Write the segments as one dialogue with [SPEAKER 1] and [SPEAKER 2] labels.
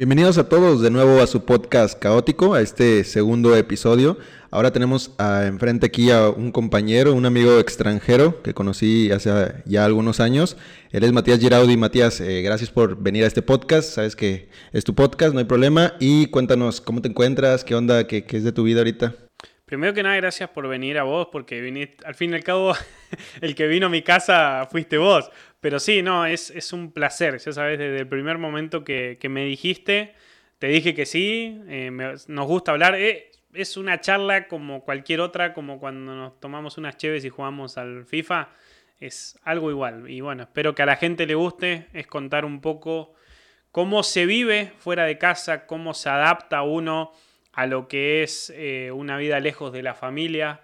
[SPEAKER 1] Bienvenidos a todos de nuevo a su podcast caótico, a este segundo episodio. Ahora tenemos enfrente aquí a un compañero, un amigo extranjero que conocí hace ya algunos años. Él es Matías Giraudi. Matías, eh, gracias por venir a este podcast. Sabes que es tu podcast, no hay problema. Y cuéntanos cómo te encuentras, qué onda, qué, qué es de tu vida ahorita.
[SPEAKER 2] Primero que nada, gracias por venir a vos, porque viniste, al fin y al cabo, el que vino a mi casa fuiste vos. Pero sí, no, es, es un placer, ya sabes, desde el primer momento que, me dijiste, te dije que sí, eh, nos gusta hablar. Eh, es una charla como cualquier otra, como cuando nos tomamos unas cheves y jugamos al FIFA. Es algo igual. Y bueno, espero que a la gente le guste, es contar un poco cómo se vive fuera de casa, cómo se adapta uno a lo que es eh, una vida lejos de la familia,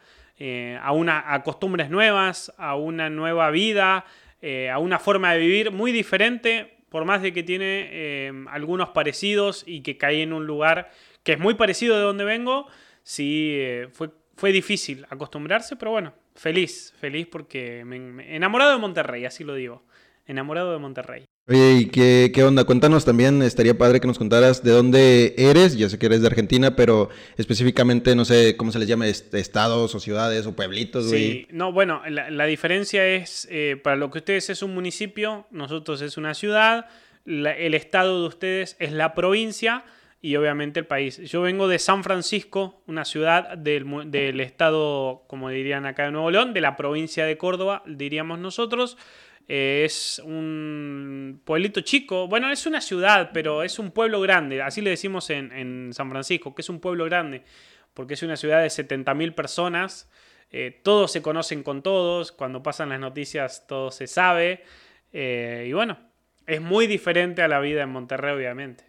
[SPEAKER 2] a, una, a costumbres nuevas, a una nueva vida, eh, a una forma de vivir muy diferente, por más de que tiene eh, algunos parecidos y que caí en un lugar que es muy parecido de donde vengo, sí eh, fue, fue difícil acostumbrarse, pero bueno, feliz, feliz porque me enamorado de Monterrey, así lo digo, enamorado de Monterrey.
[SPEAKER 1] Oye, ¿y qué, qué, onda? Cuéntanos también, estaría padre que nos contaras de dónde eres, ya sé que eres de Argentina, pero específicamente, no sé cómo se les llama, estados o ciudades o pueblitos, güey.
[SPEAKER 2] Sí, no, bueno, la, diferencia es, eh, para lo que ustedes es un municipio, nosotros es una ciudad, el estado de ustedes es la provincia y obviamente el país. Yo vengo de San Francisco, una ciudad del, del estado, como dirían acá de Nuevo León, de la provincia de Córdoba, diríamos nosotros. Es un pueblito chico, bueno, es una ciudad, pero es un pueblo grande, así le decimos en, San Francisco, que es un pueblo grande, porque es una ciudad de 70.000 personas, eh, todos se conocen con todos, cuando pasan las noticias todo se sabe, eh, y bueno, es muy diferente a la vida en Monterrey, obviamente.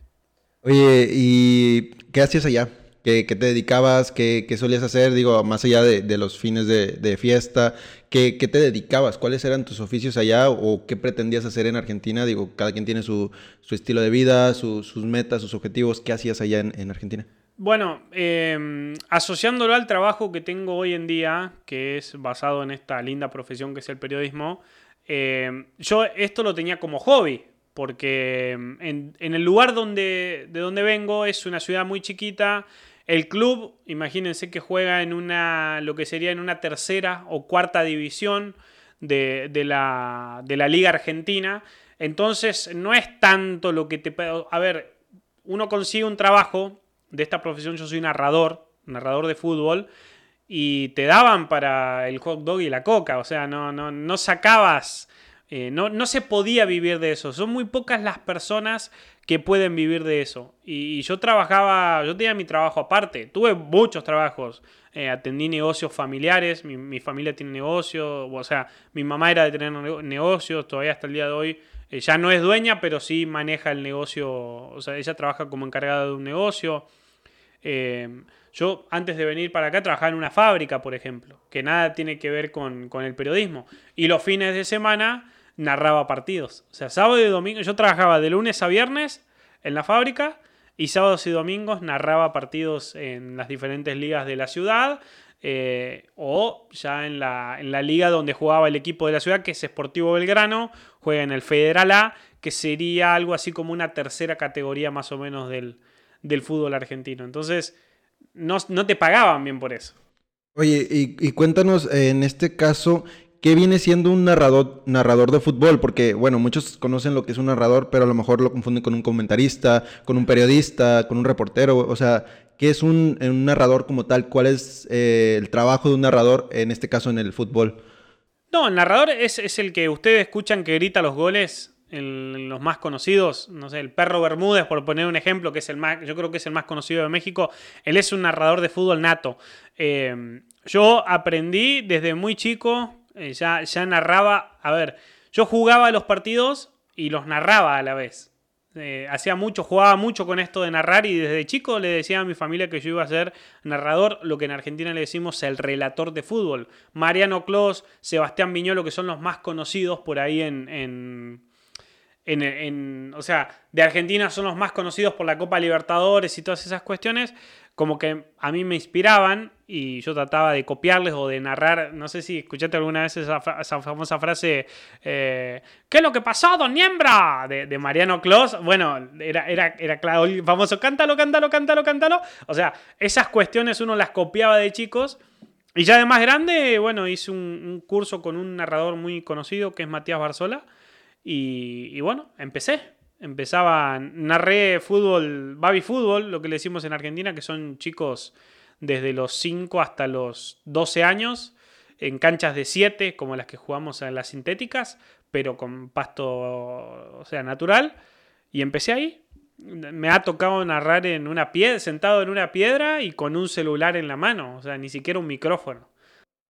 [SPEAKER 1] Oye, ¿y qué hacías allá? ¿Qué, te dedicabas? ¿Qué, solías hacer? Digo, más allá de, los fines de, fiesta, ¿qué, te dedicabas? ¿Cuáles eran tus oficios allá o qué pretendías hacer en Argentina? Digo, cada quien tiene su, estilo de vida, sus metas, sus objetivos. ¿Qué hacías allá en, Argentina?
[SPEAKER 2] Bueno, em, asociándolo al trabajo que tengo hoy en día, que es basado en esta linda profesión que es el periodismo, em, yo esto lo tenía como hobby, porque em, en, el lugar donde, de donde vengo es una ciudad muy chiquita, el club, imagínense que juega en una, lo que sería en una tercera o cuarta división de, la, de la Liga Argentina. Entonces, no es tanto lo que te... A ver, uno consigue un trabajo de esta profesión, yo soy narrador, narrador de fútbol, y te daban para el hot dog y la coca, o sea, no, no, no sacabas eh, no, no, se podía vivir de eso. Son muy pocas las personas que pueden vivir de eso. Y, yo trabajaba, yo tenía mi trabajo aparte. Tuve muchos trabajos. Eh, atendí negocios familiares. Mi, familia tiene negocio. O sea, mi mamá era de tener negocios. Todavía hasta el día de hoy. Eh, ya no es dueña, pero sí maneja el negocio. O sea, ella trabaja como encargada de un negocio. Yo antes de venir para acá trabajaba en una fábrica, por ejemplo, que nada tiene que ver con, con el periodismo. Y los fines de semana narraba partidos. O sea, sábado y domingo, yo trabajaba de lunes a viernes en la fábrica y sábados y domingos narraba partidos en las diferentes ligas de la ciudad eh, o ya en la, en la, liga donde jugaba el equipo de la ciudad, que es Sportivo Belgrano, juega en el Federal A, que sería algo así como una tercera categoría más o menos del, del fútbol argentino. Entonces, no, no, te pagaban bien por eso.
[SPEAKER 1] Oye, y, y cuéntanos, en este caso, ¿Qué viene siendo un narrador, narrador de fútbol? Porque, bueno, muchos conocen lo que es un narrador, pero a lo mejor lo confunden con un comentarista, con un periodista, con un reportero. O sea, ¿qué es un, narrador como tal? ¿Cuál es eh, el trabajo de un narrador, en este caso en el fútbol?
[SPEAKER 2] No, el narrador es, el que ustedes escuchan que grita los goles en los más conocidos, no sé, el perro Bermúdez, por poner un ejemplo, que es el más, yo creo que es el más conocido de México, él es un narrador de fútbol nato. Eh, yo aprendí desde muy chico eh, ya, ya narraba, a ver, yo jugaba los partidos y los narraba a la vez. Eh, hacía mucho, jugaba mucho con esto de narrar y desde chico le decía a mi familia que yo iba a ser narrador, lo que en Argentina le decimos el relator de fútbol. Mariano Clos, Sebastián Viñolo, que son los más conocidos por ahí en, en, o sea, de Argentina son los más conocidos por la Copa Libertadores y todas esas cuestiones, como que a mí me inspiraban y yo trataba de copiarles o de narrar, no sé si escuchaste alguna vez esa, famosa frase, eh, ¿qué es lo que pasó, don Niembra? De, Mariano Clos, bueno, era, era, era claro, el famoso, cántalo, cántalo, cántalo, cántalo, o sea, esas cuestiones uno las copiaba de chicos. Y ya de más grande, bueno, hice un, un curso con un narrador muy conocido que es Matías Barzola, y, bueno, empecé. Empezaba, narré fútbol, baby fútbol, lo que le decimos en Argentina, que son chicos desde los 5 hasta los 12 años, en canchas de 7, como las que jugamos en las sintéticas, pero con pasto, o sea, natural. Y empecé ahí. Me ha tocado narrar en una piedra, sentado en una piedra y con un celular en la mano, o sea, ni siquiera un micrófono.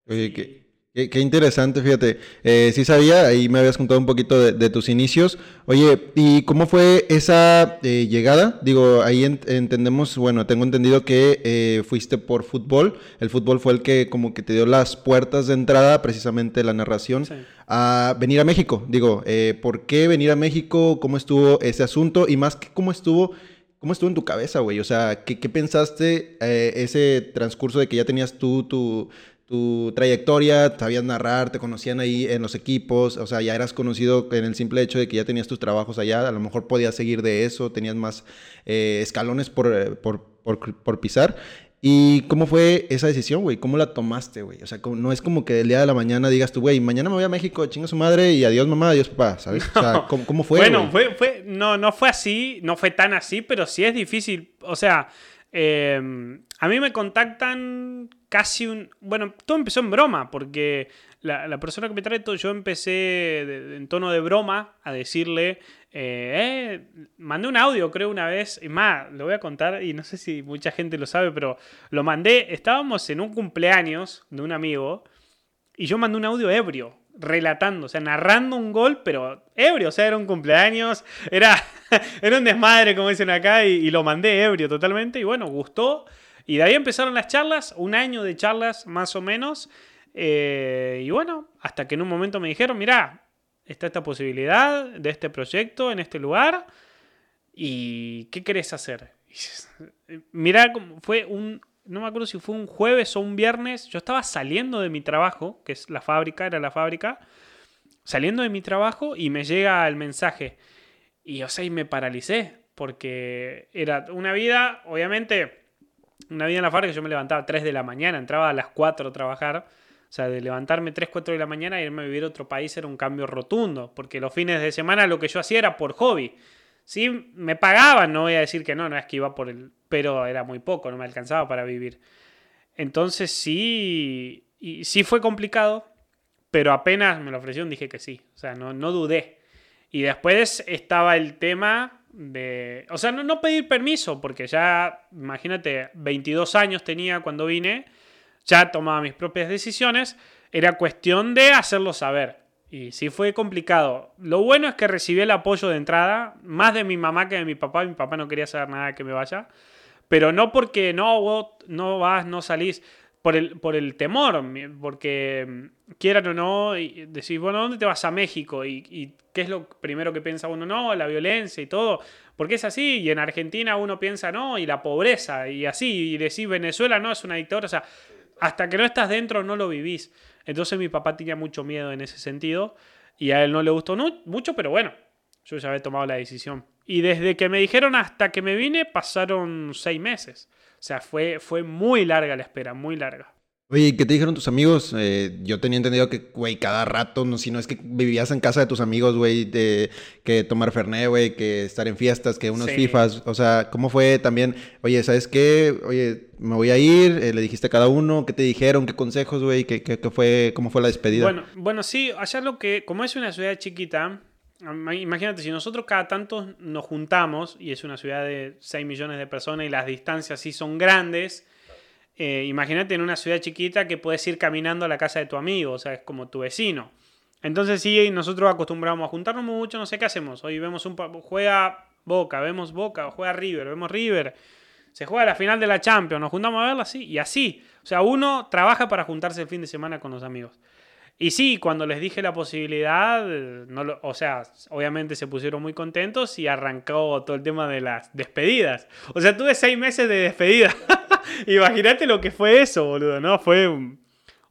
[SPEAKER 1] Oye, que Qué, interesante, fíjate. Eh, sí sabía, ahí me habías contado un poquito de, tus inicios. Oye, ¿y cómo fue esa eh, llegada? Digo, ahí entendemos, bueno, tengo entendido que eh, fuiste por fútbol. El fútbol fue el que como que te dio las puertas de entrada, precisamente la narración, a venir a México. Digo, eh, ¿por qué venir a México? ¿Cómo estuvo ese asunto? Y más que cómo estuvo... ¿Cómo estuvo en tu cabeza, güey? O sea, ¿qué, qué pensaste ese transcurso de que ya tenías tú tu, tu trayectoria, sabías narrar, te conocían ahí en los equipos, o sea, ya eras conocido en el simple hecho de que ya tenías tus trabajos allá, a lo mejor podías seguir de eso, tenías más eh, escalones eh, por, por, pisar. ¿Y cómo fue esa decisión, güey? ¿Cómo la tomaste, güey? O sea, no es como que el día de la mañana digas tú, güey, mañana me voy a México, chinga su madre y adiós mamá, adiós papá, ¿sabes? O sea, ¿cómo, fue?
[SPEAKER 2] Bueno, fue, fue, no, no fue así, no fue tan así, pero sí es difícil. O sea, eh, a mí me contactan casi un... Bueno, todo empezó en broma, porque la, persona que me trae todo, yo empecé en tono de broma a decirle, eh, eh, mandé un audio creo una vez, y más, lo voy a contar y no sé si mucha gente lo sabe, pero lo mandé, estábamos en un cumpleaños de un amigo y yo mandé un audio ebrio, relatando, o sea, narrando un gol, pero ebrio, o sea, era un cumpleaños, era, era un desmadre, como dicen acá, y, y lo mandé ebrio totalmente, y bueno, gustó. Y de ahí empezaron las charlas, un año de charlas más o menos. Eh, y bueno, hasta que en un momento me dijeron, mira, está esta posibilidad de este proyecto en este lugar. ¿Y qué querés hacer? Mira, fue un, no me acuerdo si fue un jueves o un viernes, yo estaba saliendo de mi trabajo, que es la fábrica, era la fábrica, saliendo de mi trabajo y me llega el mensaje. Y o sea, y me paralicé, porque era una vida, obviamente, una vida en la fábrica yo me levantaba a 3 de la mañana, entraba a las 4 a trabajar. O sea, de levantarme 3, 4 de la mañana e irme a vivir a otro país era un cambio rotundo, porque los fines de semana lo que yo hacía era por hobby. Sí, me pagaban, no voy a decir que no, no es que iba por el... pero era muy poco, no me alcanzaba para vivir. Entonces sí, y sí fue complicado, pero apenas me lo ofrecieron dije que sí, o sea, no, no dudé. Y después estaba el tema de... O sea, no, pedir permiso, porque ya, imagínate, 22 años tenía cuando vine, ya tomaba mis propias decisiones, era cuestión de hacerlo saber. Y sí fue complicado. Lo bueno es que recibí el apoyo de entrada, más de mi mamá que de mi papá. Mi papá no quería saber nada que me vaya. Pero no porque no, no vas, no salís por el, por el temor, porque mm, quieran o no, y decís, bueno, ¿dónde te vas a México? Y, qué es lo primero que piensa uno? No, la violencia y todo, porque es así, y en Argentina uno piensa, no, y la pobreza, y así, y decís, Venezuela no es una dictadura, o sea, hasta que no estás dentro no lo vivís. Entonces mi papá tenía mucho miedo en ese sentido, y a él no le gustó mucho, pero bueno, yo ya había tomado la decisión. Y desde que me dijeron hasta que me vine pasaron seis meses. O sea, fue, fue muy larga la espera, muy larga.
[SPEAKER 1] Oye, ¿qué te dijeron tus amigos? Eh, yo tenía entendido que, güey, cada rato, no, si no es que vivías en casa de tus amigos, güey, que tomar Fernet, güey, que estar en fiestas, que unos FIFAs. O sea, ¿cómo fue también? Oye, ¿sabes qué? Oye, me voy a ir, eh, le dijiste a cada uno, ¿qué te dijeron? ¿Qué consejos, güey? ¿Qué, qué, fue, ¿Cómo fue la despedida?
[SPEAKER 2] Bueno, bueno, sí, allá lo que, como es una ciudad chiquita, Imagínate, si nosotros cada tanto nos juntamos, y es una ciudad de 6 millones de personas y las distancias sí son grandes, eh, imagínate en una ciudad chiquita que puedes ir caminando a la casa de tu amigo, o sea, es como tu vecino. Entonces sí, nosotros acostumbramos a juntarnos mucho, no sé qué hacemos. Hoy vemos un... juega Boca, vemos Boca, juega River, vemos River. Se juega la final de la Champions, nos juntamos a verla así y así. O sea, uno trabaja para juntarse el fin de semana con los amigos. Y sí, cuando les dije la posibilidad, no lo- o sea, obviamente se pusieron muy contentos y arrancó todo el tema de las despedidas. O sea, tuve seis meses de despedida. Imagínate lo que fue eso, boludo, ¿no? Fue, un-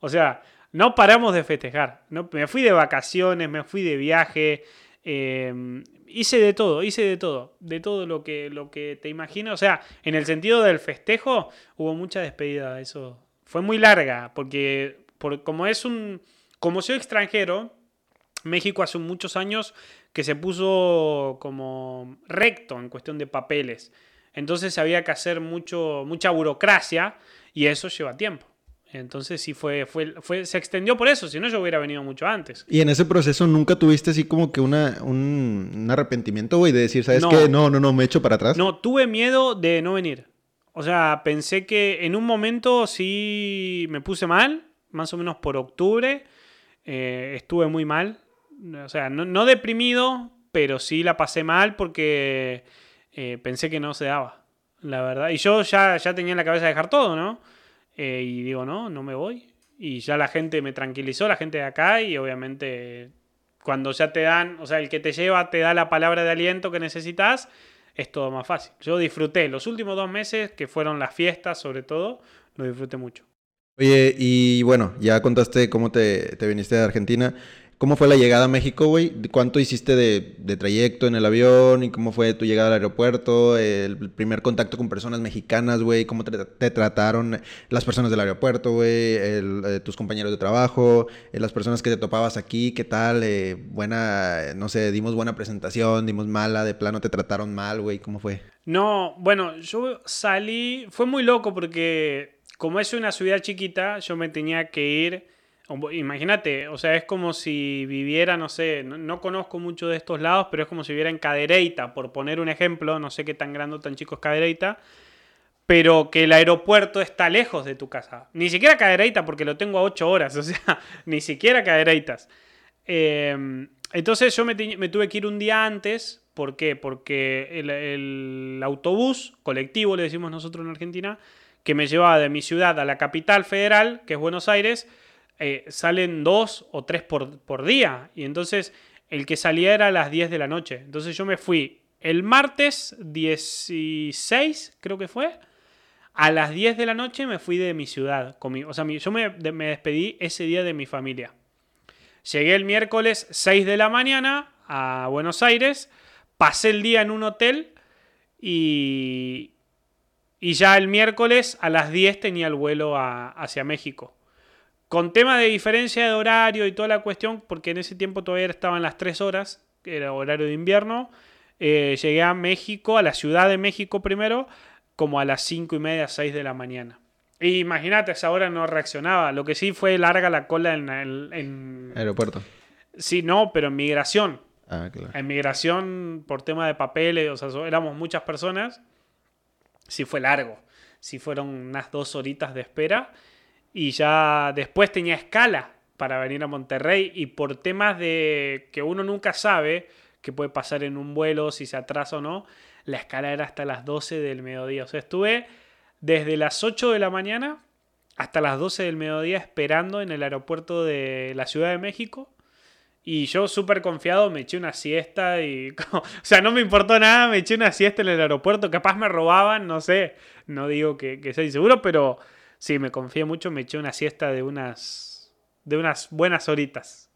[SPEAKER 2] o sea, no paramos de festejar. No, me fui de vacaciones, me fui de viaje, eh, hice de todo, hice de todo, de todo lo que, lo que te imaginas. O sea, en el sentido del festejo, hubo mucha despedida. Eso fue muy larga, porque por, como es un, como soy extranjero, México hace muchos años que se puso como recto en cuestión de papeles. Entonces había que hacer mucho, mucha burocracia y eso lleva tiempo. Entonces sí fue, fue, fue, se extendió por eso, si no yo hubiera venido mucho antes.
[SPEAKER 1] Y en ese proceso nunca tuviste así como que una, un, un arrepentimiento, güey, de decir, ¿sabes
[SPEAKER 2] No.
[SPEAKER 1] qué? No, no, no, me echo para atrás.
[SPEAKER 2] No, tuve miedo de no venir. O sea, pensé que en un momento sí me puse mal, más o menos por octubre. eh, estuve muy mal. O sea, no, no deprimido, pero sí la pasé mal porque eh, pensé que no se daba, la verdad. Y yo ya, ya tenía en la cabeza de dejar todo, ¿no? Eh, y digo, no, no me voy. Y ya la gente me tranquilizó, la gente de acá, y obviamente cuando ya te dan, o sea, el que te lleva te da la palabra de aliento que necesitas, es todo más fácil. Yo disfruté los últimos dos meses, que fueron las fiestas sobre todo, lo disfruté mucho.
[SPEAKER 1] Oye, y bueno, ya contaste cómo te, te viniste de Argentina. ¿Cómo fue la llegada a México, güey? ¿Cuánto hiciste de, trayecto en el avión? ¿Y cómo fue tu llegada al aeropuerto? El primer contacto con personas mexicanas, güey. ¿Cómo te, trataron las personas del aeropuerto, güey? Eh, tus compañeros de trabajo, eh, las personas que te topabas aquí, ¿qué tal? Eh, buena, no sé, dimos buena presentación, dimos mala, de plano te trataron mal, güey. ¿Cómo fue?
[SPEAKER 2] No, bueno, yo salí, fue muy loco porque como es una ciudad chiquita, yo me tenía que ir, imagínate, o sea, es como si viviera, no sé, no, no conozco mucho de estos lados, pero es como si viviera en Cadereyta, por poner un ejemplo, no sé qué tan grande o tan chico es Cadereyta, pero que el aeropuerto está lejos de tu casa. Ni siquiera Cadereyta, porque lo tengo a 8 horas, o sea, ni siquiera Cadereytas. Eh, entonces yo me, tuve que ir un día antes. ¿Por qué? Porque el autobús colectivo, le decimos nosotros en Argentina, que me llevaba de mi ciudad a la capital federal, que es Buenos Aires, eh, salen dos o tres por, por día. Y entonces el que salía era a las 10 de la noche. Entonces yo me fui el martes 16, creo que fue. A las 10 de la noche me fui de mi ciudad. con mi- o sea, yo me, me despedí ese día de mi familia. Llegué el miércoles 6 de la mañana a Buenos Aires, pasé el día en un hotel y, y ya el miércoles a las 10 tenía el vuelo hacia México. Con tema de diferencia de horario y toda la cuestión, porque en ese tiempo todavía estaban las 3 horas, que era horario de invierno, eh, llegué a México, a la Ciudad de México primero, como a las 5 y media, 6 de la mañana. Y imagínate, a esa hora no reaccionaba. Lo que sí fue larga la cola en... en-
[SPEAKER 1] Aeropuerto.
[SPEAKER 2] Sí, no, pero en migración.
[SPEAKER 1] Ah, claro.
[SPEAKER 2] En migración, por tema de papeles, o sea, éramos muchas personas. Sí fue largo. Sí fueron unas dos horitas de espera. Y ya después tenía escala para venir a Monterrey. Y por temas de que uno nunca sabe qué puede pasar en un vuelo, si se atrasa o no, la escala era hasta las 12 del mediodía. O sea, estuve desde las 8 de la mañana hasta las 12 del mediodía esperando en el aeropuerto de la Ciudad de México. Y yo súper confiado me eché una siesta y... O sea, no me importó nada, me eché una siesta en el aeropuerto. Capaz me robaban, no sé. No digo que, que sea inseguro, pero sí, me confié mucho, me eché una siesta de unas... De unas buenas horitas.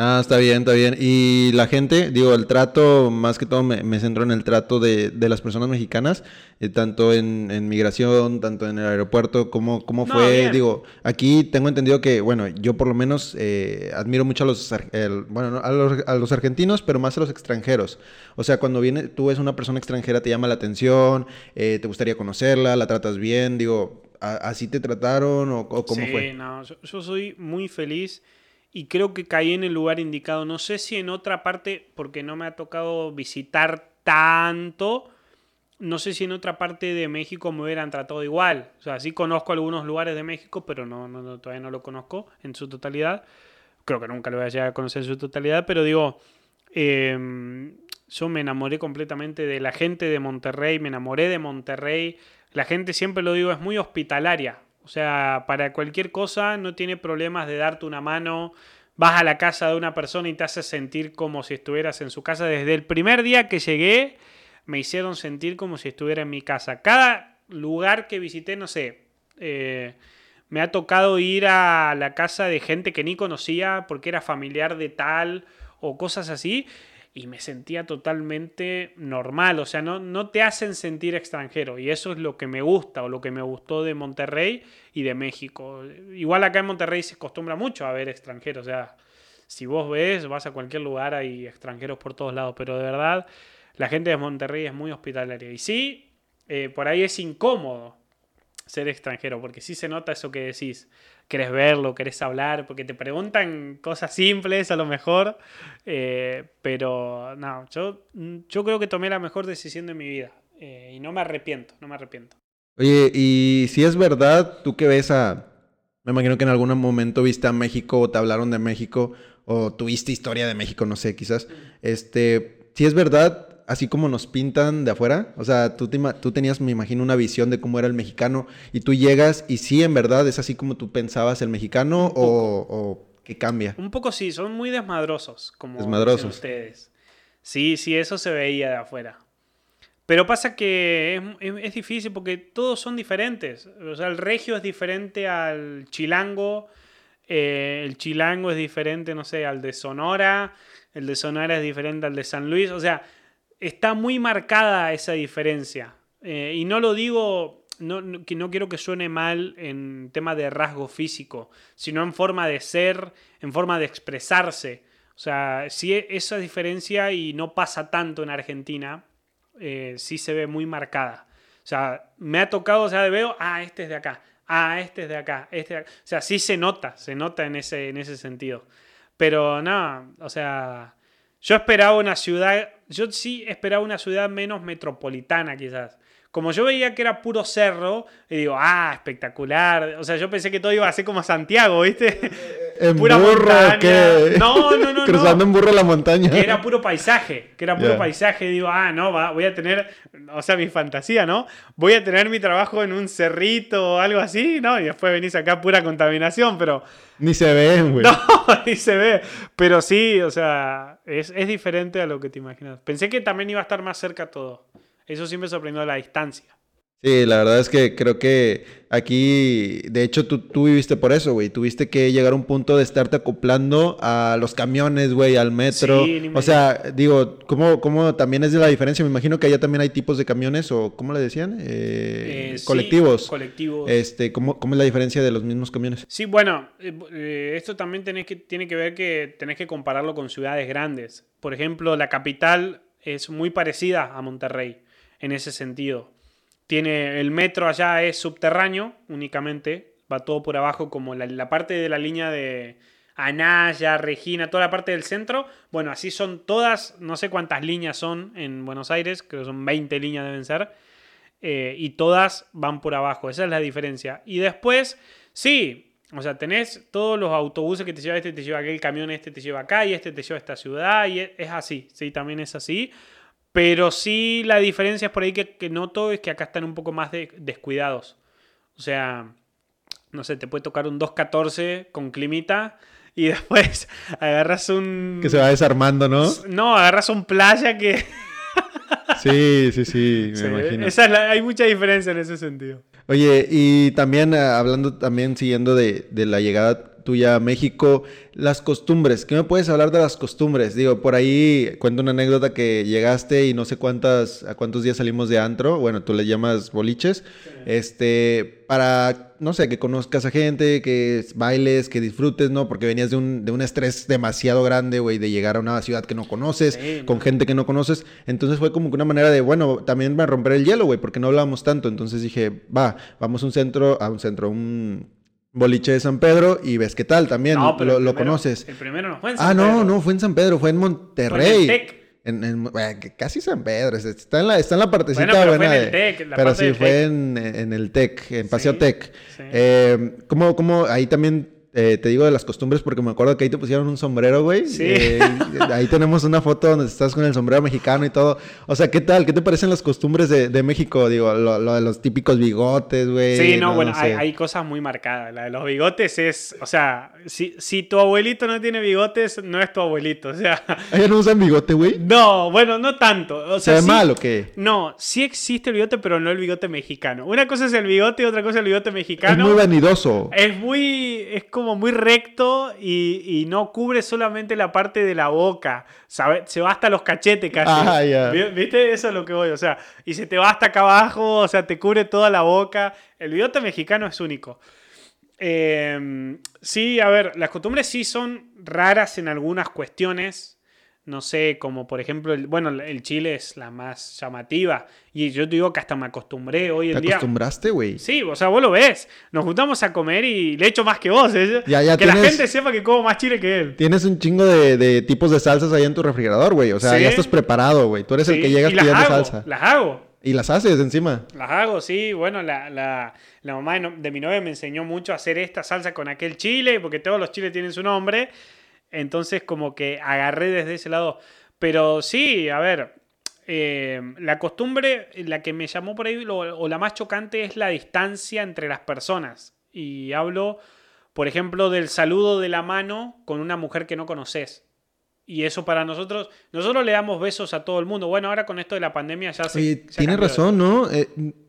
[SPEAKER 1] Ah, está bien, está bien. Y la gente, digo, el trato, más que todo me, me centro en el trato de, de las personas mexicanas, eh, tanto en, en migración, tanto en el aeropuerto, ¿cómo, cómo
[SPEAKER 2] No,
[SPEAKER 1] fue?
[SPEAKER 2] bien.
[SPEAKER 1] Digo, aquí tengo entendido que, bueno, yo por lo menos eh, admiro mucho a los, el- bueno, no, a los, a los argentinos, pero más a los extranjeros. O sea, cuando viene, tú ves una persona extranjera, te llama la atención, eh, te gustaría conocerla, la tratas bien, digo, ¿a- ¿así te trataron o, o cómo
[SPEAKER 2] sí,
[SPEAKER 1] fue?
[SPEAKER 2] no, yo, yo soy muy feliz y creo que caí en el lugar indicado. No sé si en otra parte, porque no me ha tocado visitar tanto, no sé si en otra parte de México me hubieran tratado igual. O sea, sí conozco algunos lugares de México, pero no, no, todavía no lo conozco en su totalidad. Creo que nunca lo voy a llegar a conocer en su totalidad, pero digo, eh, yo me enamoré completamente de la gente de Monterrey, me enamoré de Monterrey. La gente, siempre lo digo, es muy hospitalaria. O sea, para cualquier cosa no tiene problemas de darte una mano. vas a la casa de una persona y te hace sentir como si estuvieras en su casa. Desde el primer día que llegué, me hicieron sentir como si estuviera en mi casa. Cada lugar que visité, no sé, eh, me ha tocado ir a la casa de gente que ni conocía porque era familiar de tal o cosas así y me sentía totalmente normal, o sea, no, no te hacen sentir extranjero y eso es lo que me gusta o lo que me gustó de Monterrey y de México. Igual acá en Monterrey se acostumbra mucho a ver extranjeros, o sea, si vos ves, vas a cualquier lugar, hay extranjeros por todos lados, pero de verdad la gente de Monterrey es muy hospitalaria y sí, eh, por ahí es incómodo ser extranjero, porque sí se nota eso que decís querés verlo, querés hablar, porque te preguntan cosas simples a lo mejor, eh, pero no, yo, yo creo que tomé la mejor decisión de mi vida eh, y no me arrepiento, no me arrepiento.
[SPEAKER 1] Oye, y si es verdad, tú que ves a, me imagino que en algún momento viste a México o te hablaron de México o tuviste historia de México, no sé, quizás, este, si es verdad, así como nos pintan de afuera. O sea, tú, tú tenías, me imagino, una visión de cómo era el mexicano y tú llegas y sí, en verdad, es así como tú pensabas el mexicano o, o que cambia.
[SPEAKER 2] Un poco sí, son muy desmadrosos, como
[SPEAKER 1] desmadrosos.
[SPEAKER 2] ustedes. Sí, sí, eso se veía de afuera. Pero pasa que es, difícil porque todos son diferentes. O sea, el regio es diferente al chilango. Eh, el chilango es diferente, no sé, al de Sonora. El de Sonora es diferente al de San Luis. O sea, está muy marcada esa diferencia. Eh, y no lo digo, no, que no quiero que suene mal en tema de rasgo físico, sino en forma de ser, en forma de expresarse. O sea, si esa diferencia y no pasa tanto en Argentina, eh, sí se ve muy marcada. O sea, me ha tocado, o sea, veo, ah, este es de acá, ah, este es de acá, este O sea, sí se nota, se nota en ese, en ese sentido. Pero no, o sea, yo esperaba una ciudad, yo sí esperaba una ciudad menos metropolitana quizás. Como yo veía que era puro cerro, y digo, ah, espectacular. O sea, yo pensé que todo iba a ser como Santiago, ¿viste?
[SPEAKER 1] En Pura burro, montaña.
[SPEAKER 2] No, no, no.
[SPEAKER 1] Cruzando en burro la montaña.
[SPEAKER 2] Que era puro paisaje. Que era puro paisaje. Digo, ah, no, voy a tener. O sea, mi fantasía, ¿no? Voy a tener mi trabajo en un cerrito o algo así, ¿no? Y después venís acá pura contaminación, pero.
[SPEAKER 1] Ni se ve, güey.
[SPEAKER 2] No, ni se ve. Pero sí, o sea, es, es diferente a lo que te imaginas. Pensé que también iba a estar más cerca todo. Eso sí me sorprendió la distancia.
[SPEAKER 1] Sí, la verdad es que creo que aquí, de hecho, tú, tú viviste por eso, güey. Tuviste que llegar a un punto de estarte acoplando a los camiones, güey, al metro. o sea, digo, ¿cómo, ¿cómo, también es de la diferencia? Me imagino que allá también hay tipos de camiones, o ¿cómo le decían? Eh, eh, colectivos.
[SPEAKER 2] colectivos.
[SPEAKER 1] Este, ¿cómo, ¿Cómo es la diferencia de los mismos camiones?
[SPEAKER 2] Sí, bueno, eh, esto también tenés que, tiene que ver que tenés que compararlo con ciudades grandes. Por ejemplo, la capital es muy parecida a Monterrey en ese sentido. Tiene el metro allá es subterráneo únicamente, va todo por abajo como la, parte de la línea de Anaya, Regina, toda la parte del centro. Bueno, así son todas, no sé cuántas líneas son en Buenos Aires, creo que son 20 líneas deben ser. Eh, y todas van por abajo, esa es la diferencia. Y después, sí, o sea, tenés todos los autobuses que te lleva este, te lleva aquel camión, este te lleva acá y este te lleva a esta ciudad y es así, sí, también es así. Pero sí la diferencia es por ahí que, noto es que acá están un poco más descuidados. O sea, no sé, te puede tocar un 214 con climita y después agarras un...
[SPEAKER 1] Que se va desarmando, ¿no?
[SPEAKER 2] No, agarras un playa que...
[SPEAKER 1] sí, sí, sí, me imagino.
[SPEAKER 2] hay mucha diferencia en ese sentido.
[SPEAKER 1] Oye, y también eh, hablando, también siguiendo de, de la llegada tuya a México, las costumbres. ¿Qué me puedes hablar de las costumbres? Digo, por ahí cuento una anécdota que llegaste y no sé cuántas, a cuántos días salimos de antro. Bueno, tú le llamas boliches. Este, para, no sé, que conozcas a gente, que bailes, que disfrutes, ¿no? Porque venías de un, de un estrés demasiado grande, güey, de llegar a una ciudad que no conoces, con gente que no conoces. Entonces fue como que una manera de, bueno, también va a romper el hielo, güey, porque no hablábamos tanto. Entonces dije, va, vamos a un centro, a un centro, un Boliche de San Pedro y ves qué tal también, lo, conoces.
[SPEAKER 2] El primero no fue en San
[SPEAKER 1] ah,
[SPEAKER 2] Pedro.
[SPEAKER 1] Ah, no, no, fue en San Pedro, fue en Monterrey. en En, casi San Pedro, está en la, está en la partecita
[SPEAKER 2] pero
[SPEAKER 1] buena.
[SPEAKER 2] Fue en el TEC,
[SPEAKER 1] pero sí, fue En, en, el TEC, en Paseo TEC. Eh, ¿cómo, ¿cómo, ahí también eh, te digo de las costumbres porque me acuerdo que ahí te pusieron un sombrero, güey.
[SPEAKER 2] Sí.
[SPEAKER 1] Eh, ahí tenemos una foto donde estás con el sombrero mexicano y todo. O sea, ¿qué tal? ¿Qué te parecen las costumbres de, de México? Digo, lo, lo de los típicos bigotes, güey.
[SPEAKER 2] Sí, no, bueno,
[SPEAKER 1] sé.
[SPEAKER 2] hay, hay cosas muy marcadas. La de los bigotes es, o sea, si, si tu abuelito no tiene bigotes, no es tu abuelito. O sea,
[SPEAKER 1] ¿Allá no usan bigote, güey?
[SPEAKER 2] no, bueno, no tanto. O
[SPEAKER 1] ¿Se
[SPEAKER 2] sea,
[SPEAKER 1] ve
[SPEAKER 2] sí-
[SPEAKER 1] mal o qué?
[SPEAKER 2] No, sí existe el bigote, pero no el bigote mexicano. Una cosa es el bigote y otra cosa es el bigote
[SPEAKER 1] Es
[SPEAKER 2] mexicano.
[SPEAKER 1] muy vanidoso.
[SPEAKER 2] Es muy, es como muy recto y, y no cubre solamente la parte de la boca. ¿sabe? Se va hasta los cachetes casi.
[SPEAKER 1] Ah,
[SPEAKER 2] ¿Viste? Eso es lo que voy. O sea, y se te va hasta acá abajo, o sea, te cubre toda la boca. El bigote mexicano es único. Eh, sí, a ver, las costumbres sí son raras en algunas cuestiones. No sé, como por ejemplo, el, bueno, el Chile es la más llamativa. Y yo te digo que hasta me acostumbré hoy
[SPEAKER 1] ¿Te
[SPEAKER 2] en día.
[SPEAKER 1] acostumbraste, güey?
[SPEAKER 2] Sí, o sea, vos lo ves. Nos juntamos a comer y le echo más que vos. ¿eh?
[SPEAKER 1] Ya, ya
[SPEAKER 2] que la
[SPEAKER 1] tienes-
[SPEAKER 2] gente sepa que como más chile que él.
[SPEAKER 1] Tienes un chingo de, de tipos de salsas ahí en tu refrigerador, güey. O sea,
[SPEAKER 2] Sí.
[SPEAKER 1] ya estás preparado, güey. Tú eres el
[SPEAKER 2] Sí,
[SPEAKER 1] que llegas pidiendo
[SPEAKER 2] hago,
[SPEAKER 1] salsa.
[SPEAKER 2] Las hago.
[SPEAKER 1] Y las haces encima.
[SPEAKER 2] Las hago, sí. Bueno, la, la- la mamá de, no- de mi novia me enseñó mucho a hacer esta salsa con aquel chile, porque todos los chiles tienen su nombre. Entonces, como que agarré desde ese lado. Pero sí, a ver, eh, la costumbre, la que me llamó por ahí, lo- o la más chocante, es la distancia entre las personas. Y hablo, por ejemplo, del saludo de la mano con una mujer que no conoces. Y eso para nosotros, nosotros le damos besos a todo el mundo. Bueno, ahora con esto de la pandemia ya se...
[SPEAKER 1] Oye,
[SPEAKER 2] ya cambió.
[SPEAKER 1] razón, ¿no? Eh,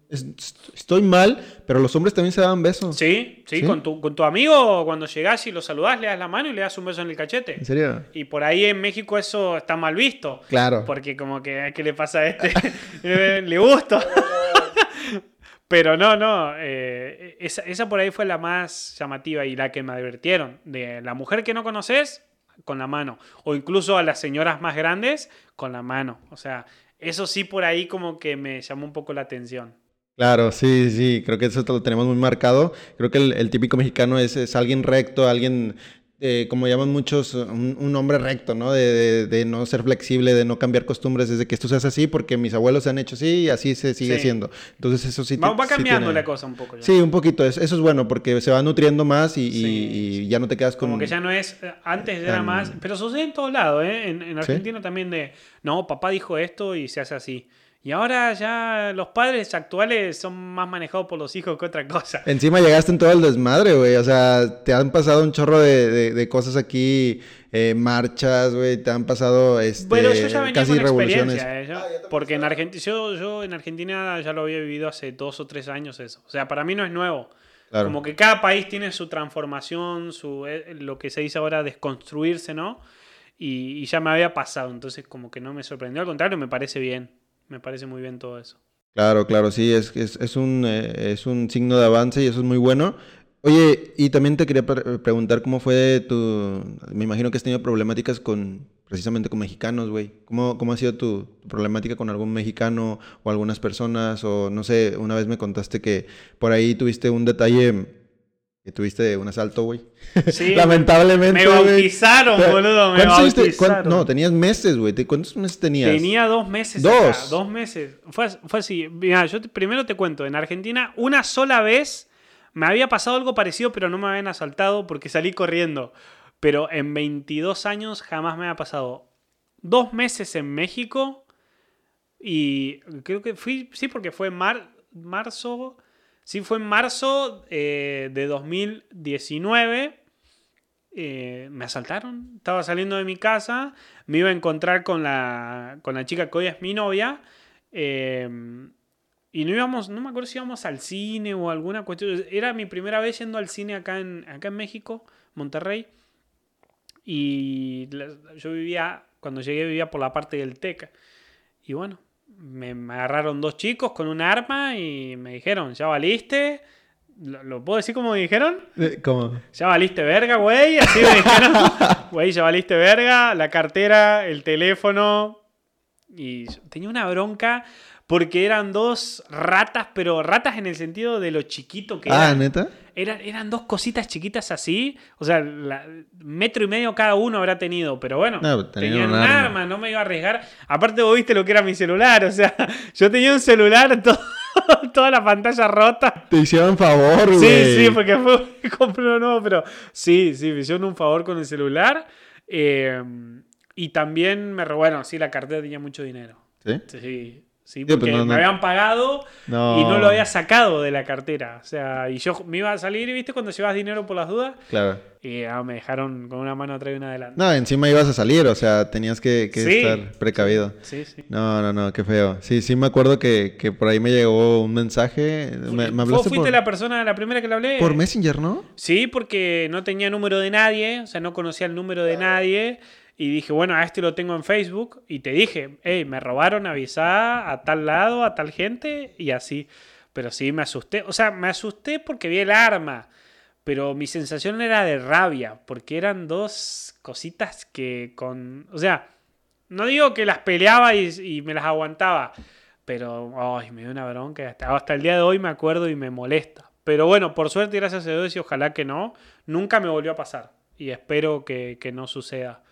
[SPEAKER 1] estoy mal, pero los hombres también se daban besos.
[SPEAKER 2] Sí, sí,
[SPEAKER 1] ¿Sí?
[SPEAKER 2] Con, tu, con tu amigo, cuando llegás y lo saludás, le das la mano y le das un beso en el cachete.
[SPEAKER 1] ¿En serio?
[SPEAKER 2] Y por ahí en México eso está mal visto.
[SPEAKER 1] Claro.
[SPEAKER 2] Porque como que, ¿qué le pasa a este? Eh, le gusta. Pero no, no. eh, esa, esa por ahí fue la más llamativa y la que me advirtieron. De la mujer que no conoces, con la mano. O incluso a las señoras más grandes, con la mano. O sea, eso sí por ahí como que me llamó un poco la atención.
[SPEAKER 1] Claro, sí, sí, creo que eso lo tenemos muy marcado. Creo que el, el típico mexicano es, es alguien recto, alguien, eh, como llaman muchos, un, un hombre recto, ¿no? De, de- de no ser flexible, de no cambiar costumbres, desde que esto se hace así, porque mis abuelos se han hecho así y así se sigue
[SPEAKER 2] Sí.
[SPEAKER 1] siendo. Entonces eso sí.
[SPEAKER 2] Va, va
[SPEAKER 1] sí
[SPEAKER 2] cambiando
[SPEAKER 1] tiene-
[SPEAKER 2] la cosa un poco. ya.
[SPEAKER 1] Sí, un poquito. es- Eso es bueno porque se va nutriendo más y, y-
[SPEAKER 2] Sí,
[SPEAKER 1] y ya no te quedas con...
[SPEAKER 2] Como que ya no es. eh, Antes era más. Pero sucede en todos lados, ¿eh? En, en. Argentina también de. No, papá dijo esto y se hace así. Y ahora ya los padres actuales son más manejados por los hijos que otra cosa.
[SPEAKER 1] Encima llegaste en todo el desmadre, güey. O sea, te han pasado un chorro de, de- de cosas aquí, eh, marchas, güey. Te han pasado este,
[SPEAKER 2] Pero yo ya venía
[SPEAKER 1] casi
[SPEAKER 2] con
[SPEAKER 1] revoluciones.
[SPEAKER 2] experiencia, ¿eh? Yo- porque en Argentina, yo, yo en Argentina ya lo había vivido hace dos o tres años eso. O sea, para mí no es nuevo.
[SPEAKER 1] Claro.
[SPEAKER 2] Como que cada país tiene su transformación, su, eh, lo que se dice ahora desconstruirse, ¿no? Y, y ya me había pasado, entonces como que no me sorprendió, al contrario, me parece bien, me parece muy bien todo eso.
[SPEAKER 1] Claro, claro, sí, es, es, es un, eh, es un signo de avance y eso es muy bueno. Oye, y también te quería pre- preguntar cómo fue tu... Me imagino que has tenido problemáticas con, precisamente con mexicanos, güey. ¿Cómo, ¿Cómo ha sido tu problemática con algún mexicano o algunas personas? O no sé, una vez me contaste que por ahí tuviste un detalle, que tuviste un asalto, güey.
[SPEAKER 2] Sí,
[SPEAKER 1] Lamentablemente,
[SPEAKER 2] Me bautizaron, boludo, me
[SPEAKER 1] ¿cuántos años te-
[SPEAKER 2] bautizaron.
[SPEAKER 1] cuán- no, tenías meses, güey. ¿Te- ¿Cuántos meses tenías?
[SPEAKER 2] Tenía dos meses.
[SPEAKER 1] Dos.
[SPEAKER 2] acá, dos meses. Fue, fue así. Mira, yo te- primero te cuento. En Argentina, una sola vez me había pasado algo parecido, pero no me habían asaltado porque salí corriendo. Pero en 22 años jamás me había pasado. Dos meses en México. Y creo que fui. Sí, porque fue mar, marzo. Sí, fue en marzo eh, de 2019. Eh, me asaltaron. Estaba saliendo de mi casa. Me iba a encontrar con la, con la chica que hoy es mi novia. eh, y no íbamos, no me acuerdo si íbamos al cine o alguna cuestión. Era mi primera vez yendo al cine acá en, acá en México, Monterrey. Y yo vivía, cuando llegué vivía por la parte del TEC. Y bueno, me, me agarraron dos chicos con un arma y me dijeron, ¿ya valiste? ¿Lo, lo puedo decir como me dijeron?
[SPEAKER 1] ¿Cómo?
[SPEAKER 2] Ya valiste verga, güey. Así me dijeron. Güey, ya valiste verga. La cartera, el teléfono. Y tenía una bronca porque eran dos ratas, pero ratas en el sentido de lo chiquito que
[SPEAKER 1] Ah,
[SPEAKER 2] eran.
[SPEAKER 1] ¿neta?
[SPEAKER 2] Eran, eran dos cositas chiquitas así. O sea, la- metro y medio cada uno habrá tenido. Pero bueno,
[SPEAKER 1] No, tenían un arma.
[SPEAKER 2] arma. no me iba a arriesgar. Aparte, vos viste lo que era mi celular. O sea, yo tenía un celular todo toda la pantalla rota.
[SPEAKER 1] Te hicieron favor, güey.
[SPEAKER 2] Sí, sí, porque fue compré uno nuevo, pero sí, sí, me hicieron un favor con el celular. eh, y también me bueno, sí, la cartera tenía mucho dinero.
[SPEAKER 1] ¿Sí?
[SPEAKER 2] Sí, sí, porque
[SPEAKER 1] no, no.
[SPEAKER 2] me habían pagado
[SPEAKER 1] No.
[SPEAKER 2] y no lo había sacado de la cartera. O sea, y yo me iba a salir, ¿viste? Cuando llevas dinero por las dudas.
[SPEAKER 1] Claro.
[SPEAKER 2] Y ah, me dejaron con una mano atrás y una adelante.
[SPEAKER 1] No, encima ibas a salir, o sea, tenías que, que
[SPEAKER 2] Sí.
[SPEAKER 1] estar precavido.
[SPEAKER 2] Sí, sí.
[SPEAKER 1] No, no, no, qué feo. Sí, sí me acuerdo que, que por ahí me llegó un mensaje. Me, me
[SPEAKER 2] Vos fuiste
[SPEAKER 1] por,
[SPEAKER 2] la persona, la primera que le hablé.
[SPEAKER 1] por Messenger, ¿no?
[SPEAKER 2] Sí, porque no tenía número de nadie, o sea, no conocía el número de nadie. Y dije, bueno, a este lo tengo en Facebook. Y te dije, hey, me robaron, avisá a tal lado, a tal gente, y así. Pero sí, me asusté. O sea, me asusté porque vi el arma. Pero mi sensación era de rabia, porque eran dos cositas que con... O sea, no digo que las peleaba y, me las aguantaba, pero ay, me dio una bronca. Hasta, hasta el día de hoy me acuerdo y me molesta. Pero bueno, por suerte, gracias a Dios y ojalá que no, nunca me volvió a pasar. Y espero que, que no suceda.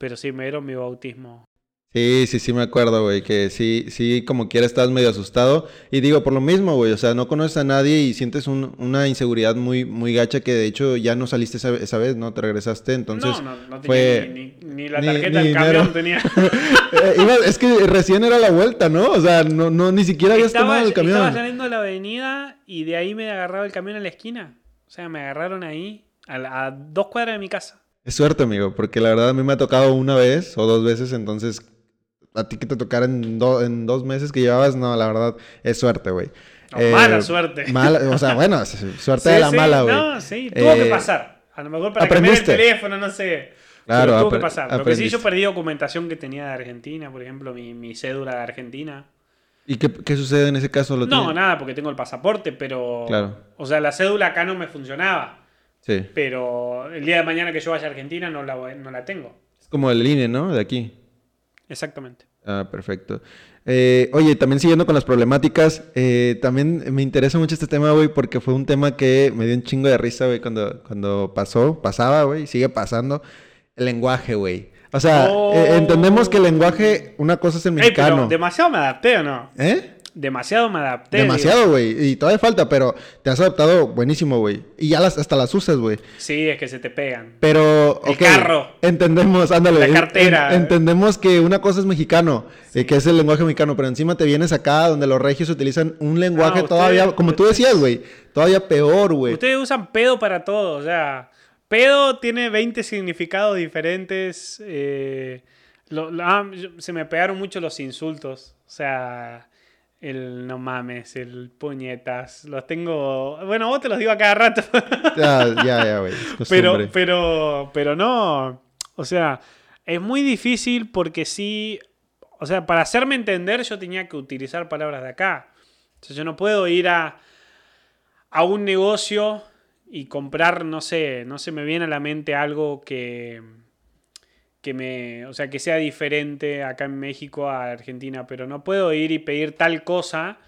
[SPEAKER 2] Pero sí, me dieron mi bautismo.
[SPEAKER 1] Sí, sí, sí me acuerdo, güey, que sí, sí, como quiera estás medio asustado. Y digo, por lo mismo, güey, o sea, no conoces a nadie y sientes un- una inseguridad muy, muy gacha que de hecho ya no saliste esa, esa vez, ¿no? Te regresaste, entonces...
[SPEAKER 2] no, no, no tenía
[SPEAKER 1] fue-
[SPEAKER 2] ni, ni- ni la tarjeta
[SPEAKER 1] ni
[SPEAKER 2] del camión tenía.
[SPEAKER 1] Eh, iba- es que recién era la vuelta, ¿no? O sea, no, no, ni siquiera habías
[SPEAKER 2] estaba,
[SPEAKER 1] tomado el camión.
[SPEAKER 2] estaba saliendo de la avenida y de ahí me agarraba el camión a la esquina. O sea, me agarraron ahí, a, la- a dos cuadras de mi casa.
[SPEAKER 1] Es suerte, amigo, porque la verdad a mí me ha tocado una vez o dos veces, entonces a ti que te tocara en, do- en dos meses que llevabas, no, la verdad es suerte, güey.
[SPEAKER 2] No, mala suerte.
[SPEAKER 1] Mala, o sea, bueno, suerte
[SPEAKER 2] Sí,
[SPEAKER 1] de la
[SPEAKER 2] sí,
[SPEAKER 1] mala, güey.
[SPEAKER 2] No, sí, tuvo
[SPEAKER 1] Eh,
[SPEAKER 2] que pasar. A lo mejor para cambiar el
[SPEAKER 1] aprendiste.
[SPEAKER 2] teléfono, no sé.
[SPEAKER 1] Claro,
[SPEAKER 2] tuvo que pasar. Lo que sí, yo
[SPEAKER 1] aprendiste.
[SPEAKER 2] perdí documentación que tenía de Argentina, por ejemplo, mi, mi cédula de Argentina.
[SPEAKER 1] ¿Y qué, qué sucede en ese caso? ¿Lo
[SPEAKER 2] No,
[SPEAKER 1] tiene?
[SPEAKER 2] nada, porque tengo el pasaporte, pero.
[SPEAKER 1] Claro.
[SPEAKER 2] O sea, la cédula acá no me funcionaba.
[SPEAKER 1] Sí.
[SPEAKER 2] Pero el día de mañana que yo vaya a Argentina no la, voy- no la tengo.
[SPEAKER 1] Es como el INE, ¿no? De aquí.
[SPEAKER 2] Exactamente.
[SPEAKER 1] Ah, perfecto. Eh, oye, también siguiendo con las problemáticas, eh, también me interesa mucho este tema, güey, porque fue un tema que me dio un chingo de risa, güey, cuando, cuando pasó, pasaba, güey, y sigue pasando. El lenguaje, güey. O sea,
[SPEAKER 2] Oh.
[SPEAKER 1] eh, entendemos que el lenguaje, una cosa es el
[SPEAKER 2] Ey, pero
[SPEAKER 1] mexicano.
[SPEAKER 2] demasiado me adapté o no?
[SPEAKER 1] ¿Eh?
[SPEAKER 2] Demasiado me adapté.
[SPEAKER 1] Demasiado, güey. Y todavía falta, pero te has adaptado buenísimo, güey. Y ya las, hasta las usas, güey.
[SPEAKER 2] Sí, es que se te pegan.
[SPEAKER 1] Pero,
[SPEAKER 2] El carro.
[SPEAKER 1] Entendemos, ándale.
[SPEAKER 2] La cartera.
[SPEAKER 1] en- entendemos que una cosa es mexicano, eh, que es el lenguaje mexicano, pero encima te vienes acá donde los regios utilizan un lenguaje todavía, como tú decías, güey, todavía peor, güey.
[SPEAKER 2] Ustedes usan pedo para todo, o sea, pedo tiene 20 significados diferentes. eh, lo- lo- ah, se me pegaron mucho los insultos, o sea, el no mames, el puñetas, los tengo... Bueno, vos te los digo a cada rato,
[SPEAKER 1] Ya, ya, ya, güey.
[SPEAKER 2] pero, pero, pero no, o sea, es muy difícil porque sí, o sea, para hacerme entender yo tenía que utilizar palabras de acá. O sea, yo no puedo ir a, a un negocio y comprar, no sé, no se me viene a la mente algo que, que me, o sea, que sea diferente acá en México a Argentina, pero no puedo ir y pedir tal cosa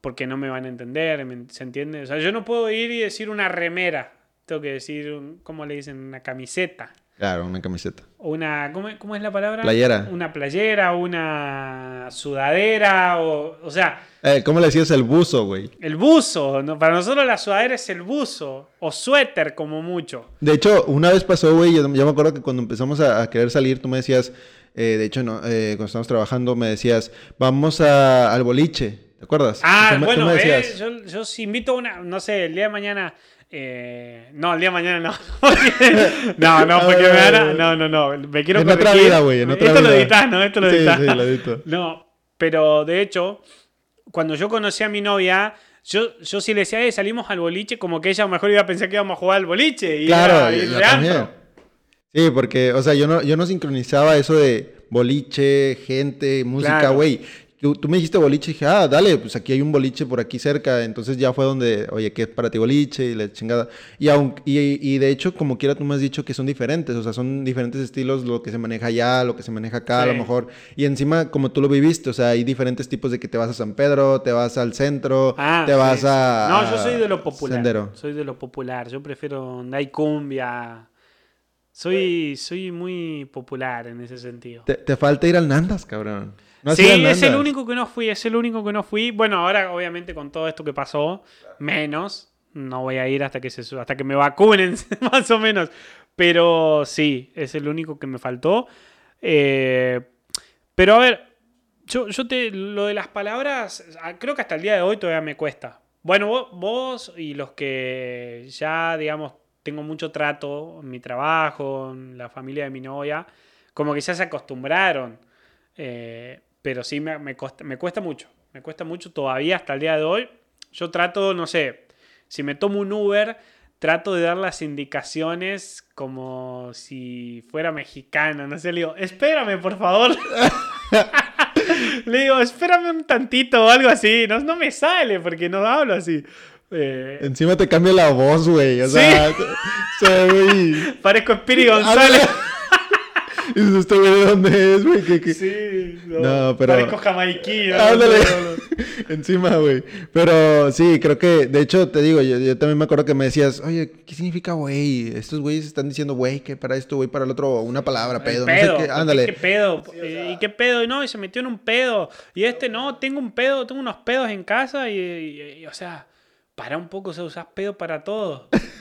[SPEAKER 2] porque no me van a entender, ¿me- ¿se entiende? O sea, yo no puedo ir y decir una remera, tengo que decir, un- ¿cómo le dicen? Una camiseta.
[SPEAKER 1] Claro, una camiseta.
[SPEAKER 2] Una, ¿cómo, cómo es la palabra?
[SPEAKER 1] Playera.
[SPEAKER 2] Una playera, una sudadera, o, o sea,
[SPEAKER 1] Eh, ¿Cómo le decías el buzo, güey?
[SPEAKER 2] el buzo. ¿no? Para nosotros la sudadera es el buzo, o suéter como mucho.
[SPEAKER 1] De hecho, una vez pasó, güey, yo, yo me acuerdo que cuando empezamos a, a querer salir, tú me decías, eh, de hecho, no, eh, cuando estábamos trabajando, me decías, vamos a- al boliche, ¿te acuerdas?
[SPEAKER 2] Ah,
[SPEAKER 1] Tú me- tú
[SPEAKER 2] bueno,
[SPEAKER 1] me
[SPEAKER 2] eh,
[SPEAKER 1] decías,
[SPEAKER 2] yo, yo invito a una, no sé, el día de mañana... eh, no, el día de mañana no. no, no, porque me van a- No, no, no. Me quiero
[SPEAKER 1] En otra vida, güey, en otra
[SPEAKER 2] Esto lo
[SPEAKER 1] vida.
[SPEAKER 2] editas, ¿no? Esto lo
[SPEAKER 1] Sí,
[SPEAKER 2] editas.
[SPEAKER 1] sí, lo edito.
[SPEAKER 2] No, pero de hecho, cuando yo conocí a mi novia, yo, yo sí le decía, eh, salimos al boliche, como que ella a lo mejor iba a pensar que íbamos a jugar al boliche. Y
[SPEAKER 1] Claro,
[SPEAKER 2] era
[SPEAKER 1] yo también. Sí, porque, o sea, yo no, yo no sincronizaba eso de boliche, gente, música,
[SPEAKER 2] Claro.
[SPEAKER 1] Tú, tú me dijiste boliche y dije, ah, dale, pues aquí hay un boliche por aquí cerca. Entonces ya fue donde, oye, ¿qué es para ti boliche? Y la chingada. Y, aun, y, y de hecho, como quiera, tú me has dicho que son diferentes. O sea, son diferentes estilos lo que se maneja allá, lo que se maneja acá, a lo mejor. Y encima, como tú lo viviste, o sea, hay diferentes tipos de que te vas a San Pedro, te vas al centro,
[SPEAKER 2] Ah,
[SPEAKER 1] te
[SPEAKER 2] sí,
[SPEAKER 1] vas a.
[SPEAKER 2] No, yo soy de lo popular.
[SPEAKER 1] Sendero.
[SPEAKER 2] Soy de lo popular. Yo prefiero donde hay cumbia. Soy, soy muy popular en ese sentido.
[SPEAKER 1] Te, te falta ir al Nandas, cabrón. No
[SPEAKER 2] sí, es el único que no fui, es el único que no fui. Bueno, ahora obviamente con todo esto que pasó, menos. No voy a ir hasta que se hasta que me vacunen, más o menos. Pero sí, es el único que me faltó. Eh, pero a ver, yo, yo te. Lo de las palabras, ah, creo que hasta el día de hoy todavía me cuesta. Bueno, vos, vos y los que ya, digamos, tengo mucho trato en mi trabajo, en la familia de mi novia, como que ya se acostumbraron. Eh, pero sí me, me, costa- me cuesta mucho. Me cuesta mucho todavía hasta el día de hoy. Yo trato, no sé, si me tomo un Uber, trato de dar las indicaciones como si fuera mexicano. No sé, le digo, espérame, por favor. le digo, espérame un tantito o algo así. No, no me sale porque no hablo así. Eh,
[SPEAKER 1] Encima te cambia la voz, güey. O sea, se muy...
[SPEAKER 2] parezco Spiri González.
[SPEAKER 1] Y dices, ¿este güey de dónde es, güey? ¿Qué- qué?
[SPEAKER 2] Sí, no,
[SPEAKER 1] No, pero-
[SPEAKER 2] Parezco jamaiquino.
[SPEAKER 1] Ándale. Encima, güey. Pero sí, creo que, de hecho, te digo, yo, yo también me acuerdo que me decías, oye, ¿qué significa güey? Estos güeyes están diciendo güey, que para esto, güey, para el otro, una palabra, pedo,
[SPEAKER 2] pedo,
[SPEAKER 1] no sé qué. Ándale.
[SPEAKER 2] ¿Qué pedo? Eh, ¿Y qué pedo? Y no, y se metió en un pedo. Y este no, tengo un pedo, tengo unos pedos en casa y, y- y, o sea, para un poco, o sea, usás pedo para todo.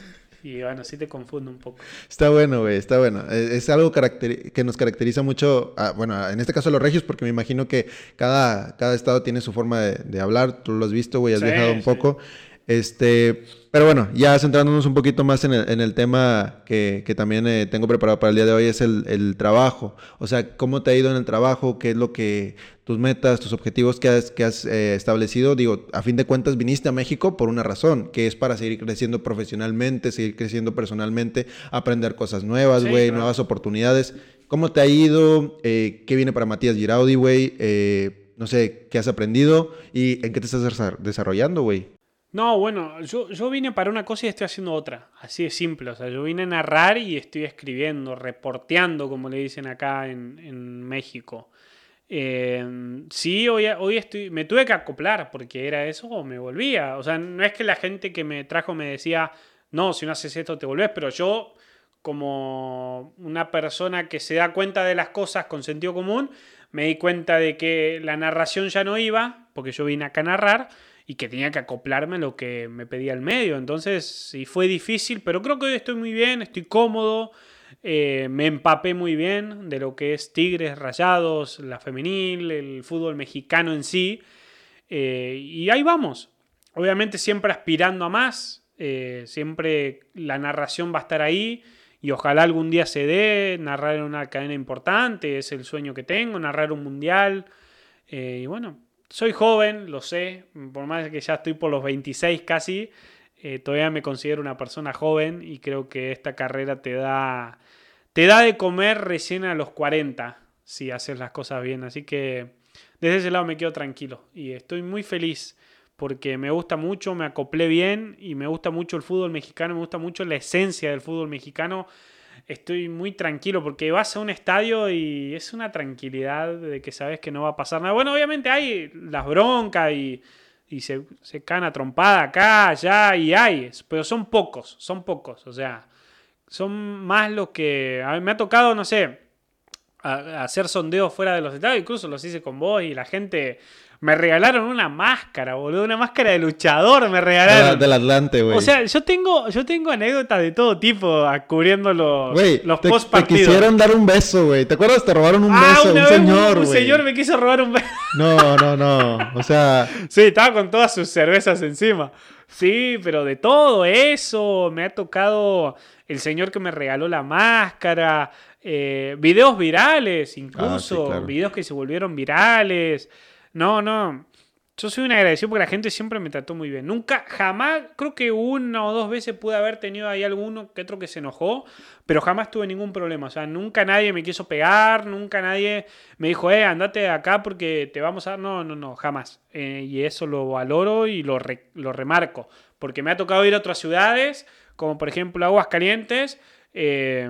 [SPEAKER 2] Y bueno, sí te confundo un poco.
[SPEAKER 1] Está bueno, güey, está bueno. Es, es algo que nos caracteriza mucho, ah, bueno, en este caso a los regios, porque me imagino que cada, cada estado tiene su forma de, de hablar. Tú lo has visto, güey, has
[SPEAKER 2] Sí,
[SPEAKER 1] viajado un
[SPEAKER 2] sí.
[SPEAKER 1] poco. Este, pero bueno, ya centrándonos un poquito más en el, en el tema que, que también eh, tengo preparado para el día de hoy, es el, el trabajo. O sea, ¿cómo te ha ido en el trabajo? ¿Qué es lo que, tus metas, tus objetivos que has, que has eh, establecido? Digo, a fin de cuentas viniste a México por una razón, que es para seguir creciendo profesionalmente, seguir creciendo personalmente, aprender cosas nuevas,
[SPEAKER 2] Sí,
[SPEAKER 1] güey,
[SPEAKER 2] claro.
[SPEAKER 1] nuevas oportunidades. ¿Cómo te ha ido? Eh, ¿Qué viene para Matías Giraudi, güey? No sé, ¿qué has aprendido? ¿Y en qué te estás desa- desarrollando, güey?
[SPEAKER 2] No, bueno, yo, yo vine para una cosa y estoy haciendo otra. Así de simple. O sea, yo vine a narrar y estoy escribiendo, reporteando, como le dicen acá en, en México. Eh, sí, hoy, hoy estoy, me tuve que acoplar porque era eso o me volvía. O sea, no es que la gente que me trajo me decía, no, si no haces esto te volvés, pero yo, como una persona que se da cuenta de las cosas con sentido común, me di cuenta de que la narración ya no iba, porque yo vine acá a narrar, y que tenía que acoplarme a lo que me pedía el medio. Entonces, sí fue difícil, pero creo que hoy estoy muy bien, estoy cómodo, eh, me empapé muy bien de lo que es Tigres, Rayados, la femenil, el fútbol mexicano en sí, eh, y ahí vamos. Obviamente siempre aspirando a más, eh, siempre la narración va a estar ahí. Y ojalá algún día se dé, narrar en una cadena importante, es el sueño que tengo, narrar un mundial. Y bueno, soy joven, lo sé, por más que ya estoy por los 26 casi, eh, todavía me considero una persona joven y creo que esta carrera te da, te da de comer recién a los 40 si haces las cosas bien. Así que desde ese lado me quedo tranquilo y estoy muy feliz porque me gusta mucho, me acoplé bien y me gusta mucho el fútbol mexicano, me gusta mucho la esencia del fútbol mexicano. Estoy muy tranquilo porque vas a un estadio y es una tranquilidad de que sabes que no va a pasar nada. Bueno, obviamente hay las broncas y, y se, se caen a trompada acá, allá y hay, pero son pocos, son pocos. O sea, son más los que... A mí me ha tocado, no sé, a- hacer sondeos fuera de los estadios, incluso los hice con vos y la gente... Me regalaron una máscara, boludo, una máscara de luchador me regalaron.
[SPEAKER 1] del Atlante, güey.
[SPEAKER 2] O sea, yo tengo, yo tengo anécdotas de todo tipo ah, cubriendo los,
[SPEAKER 1] Güey,
[SPEAKER 2] los
[SPEAKER 1] te,
[SPEAKER 2] post
[SPEAKER 1] te
[SPEAKER 2] partidos.
[SPEAKER 1] quisieron dar un beso, güey. ¿Te acuerdas? Te robaron un
[SPEAKER 2] ah,
[SPEAKER 1] beso,
[SPEAKER 2] una
[SPEAKER 1] un
[SPEAKER 2] vez
[SPEAKER 1] señor,
[SPEAKER 2] un,
[SPEAKER 1] güey.
[SPEAKER 2] señor me quiso robar un beso.
[SPEAKER 1] No, no, no. O sea,
[SPEAKER 2] Sí, estaba con todas sus cervezas encima. Sí, pero de todo eso me ha tocado el señor que me regaló la máscara, eh, videos virales incluso,
[SPEAKER 1] Ah, sí, claro.
[SPEAKER 2] videos que se volvieron virales. No, no. Yo soy un agradecido porque la gente siempre me trató muy bien. Nunca, jamás, creo que una o dos veces pude haber tenido ahí alguno que otro que se enojó, pero jamás tuve ningún problema. O sea, nunca nadie me quiso pegar, nunca nadie me dijo, eh, andate de acá porque te vamos a. No, no, no, jamás. Eh, y eso lo valoro y lo, re- lo remarco. Porque me ha tocado ir a otras ciudades, como por ejemplo Aguascalientes, eh,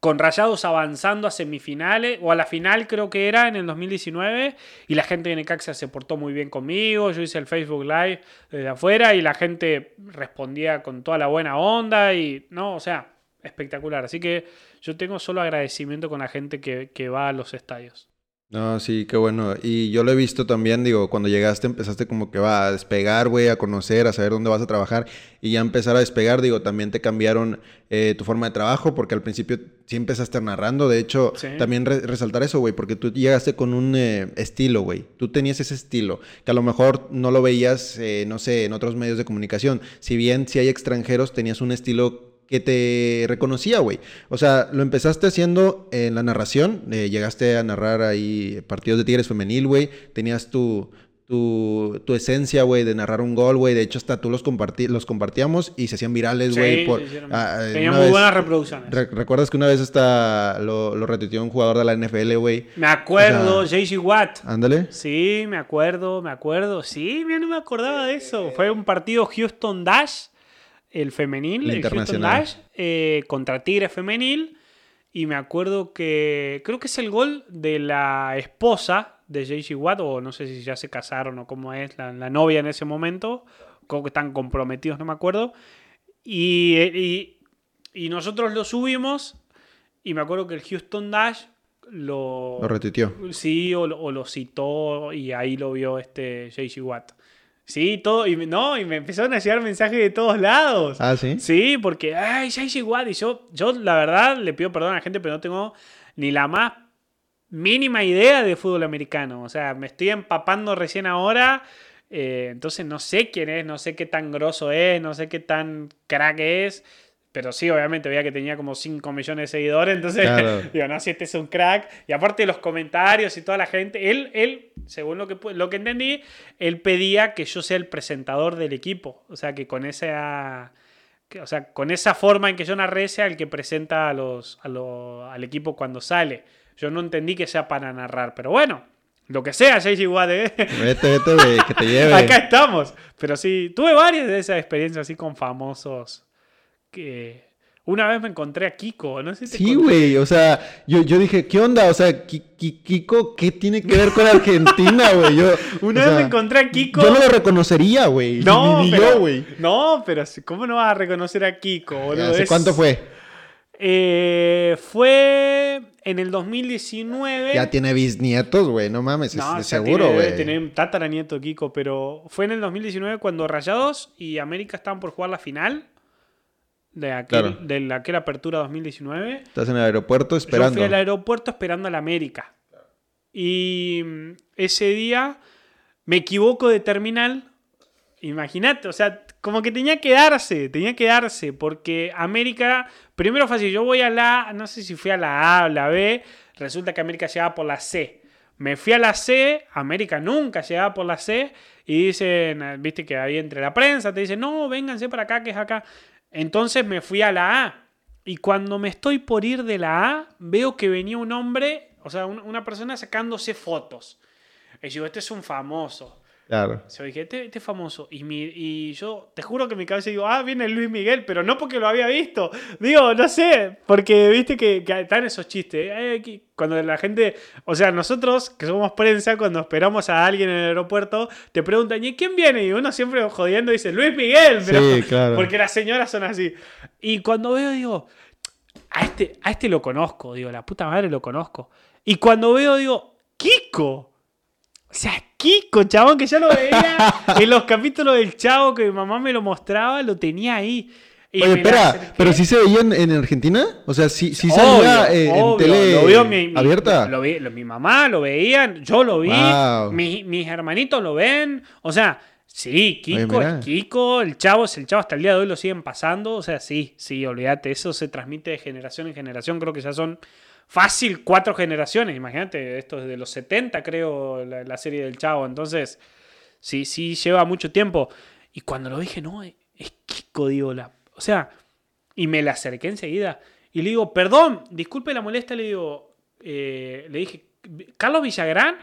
[SPEAKER 2] con Rayados avanzando a semifinales, o a la final creo que era en el 2019, y la gente de Necaxa se portó muy bien conmigo, yo hice el Facebook Live desde afuera y la gente respondía con toda la buena onda, y no, o sea, espectacular. Así que yo tengo solo agradecimiento con la gente que, que va a los estadios.
[SPEAKER 1] No, sí, qué bueno. Y yo lo he visto también, digo, cuando llegaste empezaste como que va a despegar, güey, a conocer, a saber dónde vas a trabajar y ya empezar a despegar, digo, también te cambiaron eh, tu forma de trabajo porque al principio sí empezaste narrando, de hecho, también resaltar eso, güey, porque tú llegaste con un eh, estilo, güey, tú tenías ese estilo, que a lo mejor no lo veías, eh, no sé, en otros medios de comunicación, si bien si hay extranjeros, tenías un estilo que te reconocía, güey. O sea, lo empezaste haciendo en la narración, eh, llegaste a narrar ahí partidos de Tigres femenil, güey, tenías tu, tu, tu esencia, güey, de narrar un gol, güey. De hecho, hasta tú los, compartí, los compartíamos y se hacían virales, güey.
[SPEAKER 2] Sí, ah, eh, Tenían muy buenas reproducciones.
[SPEAKER 1] ¿Recuerdas que una vez hasta lo, lo retuiteó un jugador de la NFL, güey?
[SPEAKER 2] Me acuerdo, JC Watt.
[SPEAKER 1] Ándale.
[SPEAKER 2] Sí, me acuerdo, me acuerdo. Sí, mira, no me acordaba de eso. Fue un partido Houston Dash el femenil, el, Houston Dash, eh, contra Tigre femenil. Y me acuerdo que creo que es el gol de la esposa de JC Watt, o no sé si ya se casaron o cómo es la, novia en ese momento, creo que están comprometidos, no me acuerdo. Y, y, nosotros lo subimos y me acuerdo que el Houston Dash lo...
[SPEAKER 1] Lo retitió.
[SPEAKER 2] Sí, o, o, lo citó y ahí lo vio este JC Watt. Sí, todo, y no, y me empezaron a llegar mensajes de todos lados.
[SPEAKER 1] Ah, sí.
[SPEAKER 2] Sí, porque, ay, ya igual. Y yo, yo, la verdad, le pido perdón a la gente, pero no tengo ni la más mínima idea de fútbol americano. O sea, me estoy empapando recién ahora. Eh, entonces no sé quién es, no sé qué tan grosso es, no sé qué tan crack es. Pero sí, obviamente veía que tenía como 5 millones de seguidores, entonces digo, no, si este es un crack. Y aparte de los comentarios y toda la gente, él, él según lo que, lo que entendí, él pedía que yo sea el presentador del equipo. O sea, que con esa, o sea, con esa forma en que yo narré sea el que presenta a los, al equipo cuando sale. Yo no entendí que sea para narrar, pero bueno, lo que sea, JJ Watt, ¿eh?
[SPEAKER 1] Vete, vete, que te lleve.
[SPEAKER 2] Acá estamos. Pero sí, tuve varias de esas experiencias así con famosos que una vez me encontré a Kiko, no sé si
[SPEAKER 1] Sí, güey, o sea, yo, yo dije, ¿qué onda? O sea, Kiko, ¿qué tiene que ver con Argentina, güey?
[SPEAKER 2] Una vez me encontré a Kiko.
[SPEAKER 1] Yo no lo reconocería, güey.
[SPEAKER 2] No, ni, yo, güey. No, pero ¿cómo no vas a reconocer a Kiko, boludo?
[SPEAKER 1] ¿Hace cuánto fue?
[SPEAKER 2] Eh, fue en el 2019.
[SPEAKER 1] Ya tiene bisnietos, güey, no mames, no, seguro, güey.
[SPEAKER 2] Tiene, tiene tataranieto Kiko, pero fue en el 2019 cuando Rayados y América estaban por jugar la final de, aquel, de la, aquella apertura 2019.
[SPEAKER 1] Estás en el aeropuerto esperando. Yo
[SPEAKER 2] fui al aeropuerto esperando a la América. Y mm, ese día me equivoco de terminal. Imagínate, o sea, como que tenía que darse, tenía que darse, porque América, primero fue así, yo voy a la, no sé si fui a la A o la B, resulta que América llegaba por la C. Me fui a la C, América nunca llegaba por la C, y dicen, viste que ahí entre la prensa te dicen, no, vénganse para acá, que es acá. Entonces me fui a la A. Y cuando me estoy por ir de la A, veo que venía un hombre, o sea, una persona sacándose fotos. Y yo, este es un famoso.
[SPEAKER 1] Claro.
[SPEAKER 2] Yo dije, este, este, es famoso. Y, mi, y yo te juro que en mi cabeza digo, ah, viene Luis Miguel, pero no porque lo había visto. Digo, no sé, porque viste que, están esos chistes. Eh, cuando la gente, o sea, nosotros que somos prensa, cuando esperamos a alguien en el aeropuerto, te preguntan, ¿y quién viene? Y uno siempre jodiendo dice, Luis Miguel. sí, claro. Porque las señoras son así. Y cuando veo, digo, a este, a este lo conozco, digo, la puta madre lo conozco. Y cuando veo, digo, Kiko. O sea, Kiko, chabón, que ya lo veía en los capítulos del Chavo que mi mamá me lo mostraba, lo tenía ahí.
[SPEAKER 1] Oye, espera, ¿pero sí se veía en, Argentina? O sea, ¿sí, sí salía en tele lo vio mi, abierta?
[SPEAKER 2] Lo, vi, mi mamá lo veía, yo lo vi, mis hermanitos lo ven. O sea, sí, Kiko es Kiko, el Chavo es el Chavo, hasta el día de hoy lo siguen pasando. O sea, sí, sí, olvídate, eso se transmite de generación en generación. Creo que ya son fácil cuatro generaciones. Imagínate, esto es de los 70, creo, la, serie del Chavo. Entonces, sí, sí lleva mucho tiempo. Y cuando lo dije, no, es Kiko, digo, la. O sea, y me la acerqué enseguida. Y le digo, perdón, disculpe la molestia, le digo, eh, le dije, ¿Carlos Villagrán?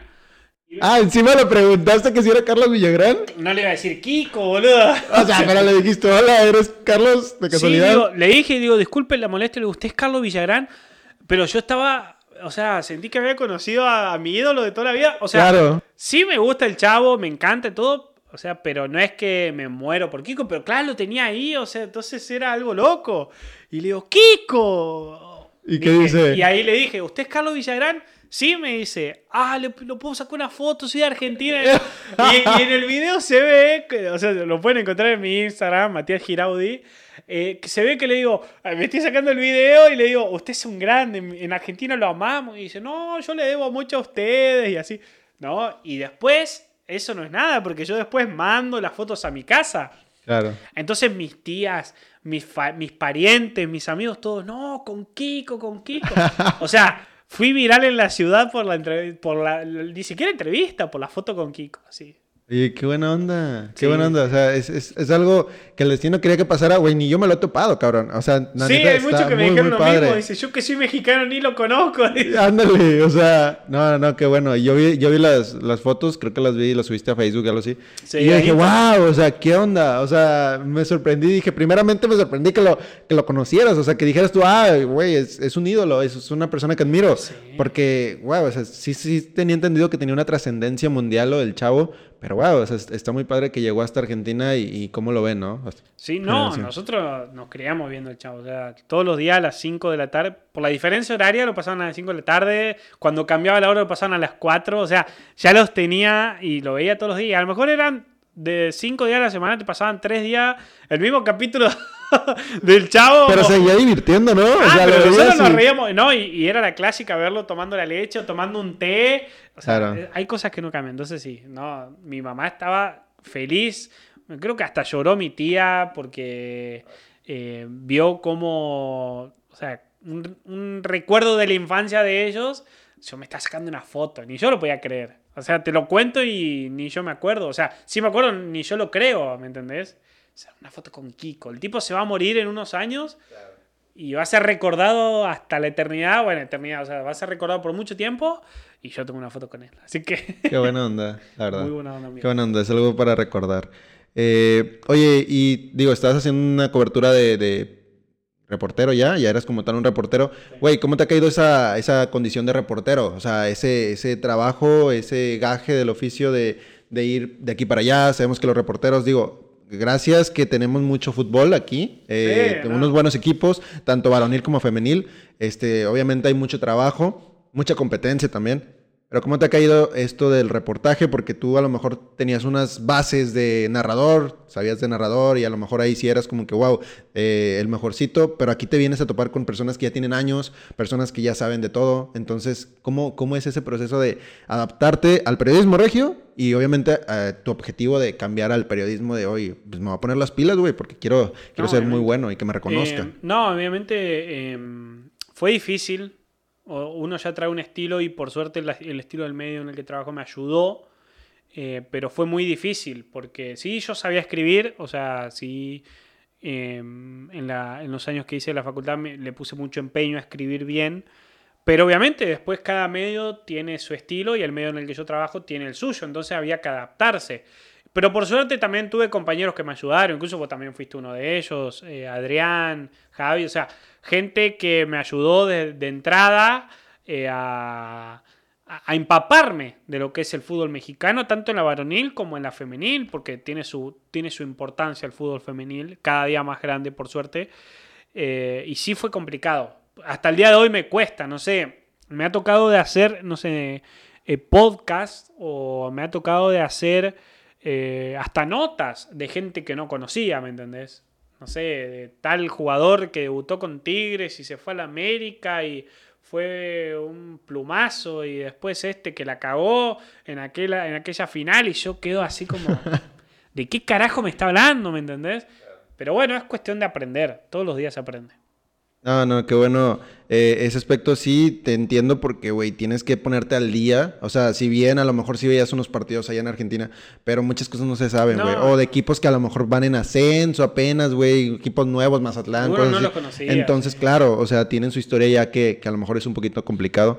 [SPEAKER 1] Ah, encima le preguntaste que si era Carlos Villagrán.
[SPEAKER 2] No le iba a decir Kiko, boludo.
[SPEAKER 1] O sea, pero le dijiste, hola, ¿eres Carlos de casualidad?
[SPEAKER 2] Sí, le dije, digo, disculpe la molestia, le digo, ¿usted es Carlos Villagrán? Pero yo estaba, o sea, sentí que había conocido a, mi ídolo de toda la vida. O sea, sí me gusta el chavo, me encanta todo. O sea, pero no es que me muero por Kiko, pero claro, lo tenía ahí, o sea, entonces era algo loco. Y le digo, ¡Kiko!
[SPEAKER 1] ¿Y qué dice?
[SPEAKER 2] Y ahí le dije, ¿usted es Carlos Villagrán? Sí, me dice, ah, le, lo puedo sacar una foto, soy de Argentina. y, en el video se ve, o sea, lo pueden encontrar en mi Instagram, Matías Giraudi, eh, que se ve que le digo, me estoy sacando el video y le digo, usted es un grande, en Argentina lo amamos. Y dice, no, yo le debo mucho a ustedes y así. ¿No? Y después, eso no es nada, porque yo después mando las fotos a mi casa.
[SPEAKER 1] Claro.
[SPEAKER 2] Entonces mis tías, mis, mis parientes, mis amigos, todos, no, con Kiko, con Kiko. o sea, Fui viral en la ciudad por la por la, ni siquiera entrevista, por la foto con Kiko, así.
[SPEAKER 1] Oye, qué buena onda, qué buena onda. O sea, es, es, es, algo que el destino quería que pasara, güey, ni yo me lo he topado, cabrón. O sea,
[SPEAKER 2] Sí, hay muchos que me dijeron lo mismo. Dice, yo que soy mexicano ni lo conozco.
[SPEAKER 1] Ándale, o sea, no, no, qué bueno. Yo vi, yo vi las, las fotos, creo que las vi y las subiste a Facebook, algo así. Sí, y yo dije, wow, o sea, qué onda. O sea, me sorprendí. Dije, primeramente me sorprendí que lo, que lo conocieras. O sea, que dijeras tú, ah, güey, es, es, un ídolo, es, una persona que admiro. Porque, wow, o sea, sí, sí tenía entendido que tenía una trascendencia mundial lo del chavo pero wow, está muy padre que llegó hasta Argentina y, cómo lo ven, ¿no?
[SPEAKER 2] Sí, no, nosotros nos criamos viendo el chavo. O sea, todos los días a las 5 de la tarde, por la diferencia horaria lo pasaban a las 5 de la tarde, cuando cambiaba la hora lo pasaban a las 4, o sea, ya los tenía y lo veía todos los días. A lo mejor eran de 5 días a la semana, te pasaban 3 días el mismo capítulo del chavo.
[SPEAKER 1] Pero seguía divirtiendo, ¿no?
[SPEAKER 2] Ah, pero nosotros nos reíamos, ¿no? Y, era la clásica verlo tomando la leche o tomando un té. O sea, eh, hay cosas que no cambian. Entonces sí, no, mi mamá estaba feliz. Creo que hasta lloró mi tía porque eh, vio como, o sea, un, recuerdo de la infancia de ellos. Yo me está sacando una foto, ni yo lo podía creer. O sea, te lo cuento y ni yo me acuerdo. O sea, sí me acuerdo, ni yo lo creo, ¿me entendés? Una foto con Kiko. El tipo se va a morir en unos años y va a ser recordado hasta la eternidad. Bueno, eternidad, o sea, va a ser recordado por mucho tiempo y yo tengo una foto con él. Así que.
[SPEAKER 1] Qué buena onda, la verdad. Muy buena onda, amigo. Qué buena onda, es algo para recordar. Eh, oye, y digo, estás haciendo una cobertura de, reportero ya, ya eras como tal un reportero. Güey, ¿cómo te ha caído esa, esa condición de reportero? O sea, ese, ese trabajo, ese gaje del oficio de, de ir de aquí para allá. Sabemos que los reporteros, digo, gracias que tenemos mucho fútbol aquí, eh, unos buenos equipos, tanto varonil como femenil. Este, obviamente hay mucho trabajo, mucha competencia también. Pero ¿cómo te ha caído esto del reportaje? Porque tú a lo mejor tenías unas bases de narrador, sabías de narrador y a lo mejor ahí sí eras como que, wow, eh, el mejorcito, pero aquí te vienes a topar con personas que ya tienen años, personas que ya saben de todo. Entonces, ¿cómo, cómo es ese proceso de adaptarte al periodismo regio y obviamente eh, tu objetivo de cambiar al periodismo de hoy? Pues me voy a poner las pilas, güey, porque quiero, quiero ser muy bueno y que me reconozcan.
[SPEAKER 2] Eh, no, obviamente em, fue difícil uno ya trae un estilo y por suerte el, estilo del medio en el que trabajo me ayudó, eh, pero fue muy difícil porque sí, yo sabía escribir, o sea, sí, em, en, los años que hice la facultad le puse mucho empeño a escribir bien, pero obviamente después cada medio tiene su estilo y el medio en el que yo trabajo tiene el suyo, entonces había que adaptarse. Pero por suerte también tuve compañeros que me ayudaron, incluso vos también fuiste uno de ellos, eh, Adrián, Javi, o sea, gente que me ayudó de, entrada eh, a, empaparme de lo que es el fútbol mexicano, tanto en la varonil como en la femenil, porque tiene su, tiene su importancia el fútbol femenil, cada día más grande, por suerte. Eh, y sí fue complicado. Hasta el día de hoy me cuesta, no sé, me ha tocado de hacer, no sé, podcast o me ha tocado de hacer eh, hasta notas de gente que no conocía, ¿me entendés? No sé, de tal jugador que debutó con Tigres y se fue a la América y fue un plumazo y después este que la cagó en aquella, en aquella final y yo quedo así como, ¿de qué carajo me está hablando? ¿Me entendés? Pero bueno, es cuestión de aprender, todos los días se aprende.
[SPEAKER 1] No, no, qué bueno. Eh, ese aspecto sí te entiendo porque, güey, tienes que ponerte al día. O sea, si bien a lo mejor sí veías unos partidos allá en Argentina, pero muchas cosas no se saben, güey. O de equipos que a lo mejor van en ascenso apenas, güey. Equipos nuevos, Mazatlán.
[SPEAKER 2] no lo conocía,
[SPEAKER 1] Entonces, claro, o sea, tienen su historia ya que, que a lo mejor es un poquito complicado.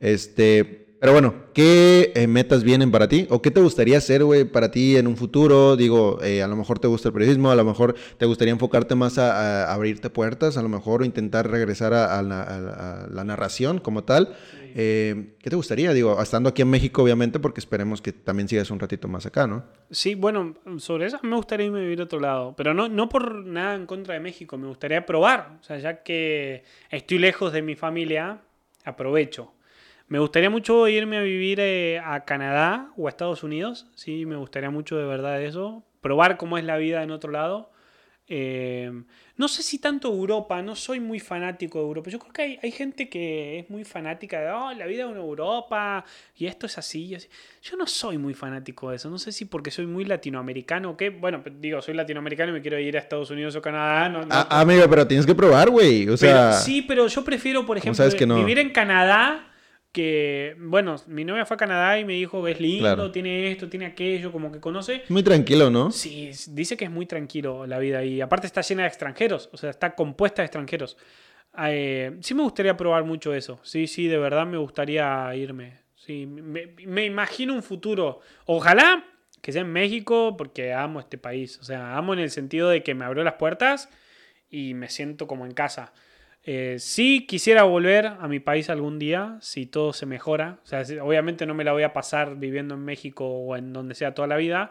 [SPEAKER 1] Este, pero bueno, ¿qué eh, metas vienen para ti? ¿O qué te gustaría hacer, güey, para ti en un futuro? Digo, eh, a lo mejor te gusta el periodismo, a lo mejor te gustaría enfocarte más a, abrirte puertas, a lo mejor intentar regresar a, la, narración como tal. Eh, ¿Qué te gustaría? Digo, estando aquí en México, obviamente, porque esperemos que también sigas un ratito más acá, ¿no?
[SPEAKER 2] Sí, bueno, sobre eso me gustaría irme a vivir a otro lado, pero no, no por nada en contra de México, me gustaría probar. O sea, ya que estoy lejos de mi familia, aprovecho Me gustaría mucho irme a vivir eh, a Canadá o a Estados Unidos. Sí, me gustaría mucho de verdad eso. Probar cómo es la vida en otro lado. Eh, no sé si tanto Europa, no soy muy fanático de Europa. Yo creo que hay, hay gente que es muy fanática de oh, la vida en Europa y esto es así, así. Yo no soy muy fanático de eso. No sé si porque soy muy latinoamericano o qué. Bueno, digo, soy latinoamericano y me quiero ir a Estados Unidos o Canadá. No,
[SPEAKER 1] ah, amigo, pero tienes que probar, güey. O sea.
[SPEAKER 2] sí, pero yo prefiero, por ejemplo, vivir en Canadá que, bueno, mi novia fue a Canadá y me dijo es lindo, tiene esto, tiene aquello, como que conoce.
[SPEAKER 1] Muy tranquilo, ¿no?
[SPEAKER 2] Sí, dice que es muy tranquilo la vida y aparte está llena de extranjeros, o sea, está compuesta de extranjeros. Eh, sí me gustaría probar mucho eso, sí, sí, de verdad me gustaría irme. Sí, me, me imagino un futuro, ojalá que sea en México porque amo este país, o sea, amo en el sentido de que me abrió las puertas y me siento como en casa. Eh, sí quisiera volver a mi país algún día, si todo se mejora. O sea, obviamente no me la voy a pasar viviendo en México o en donde sea toda la vida,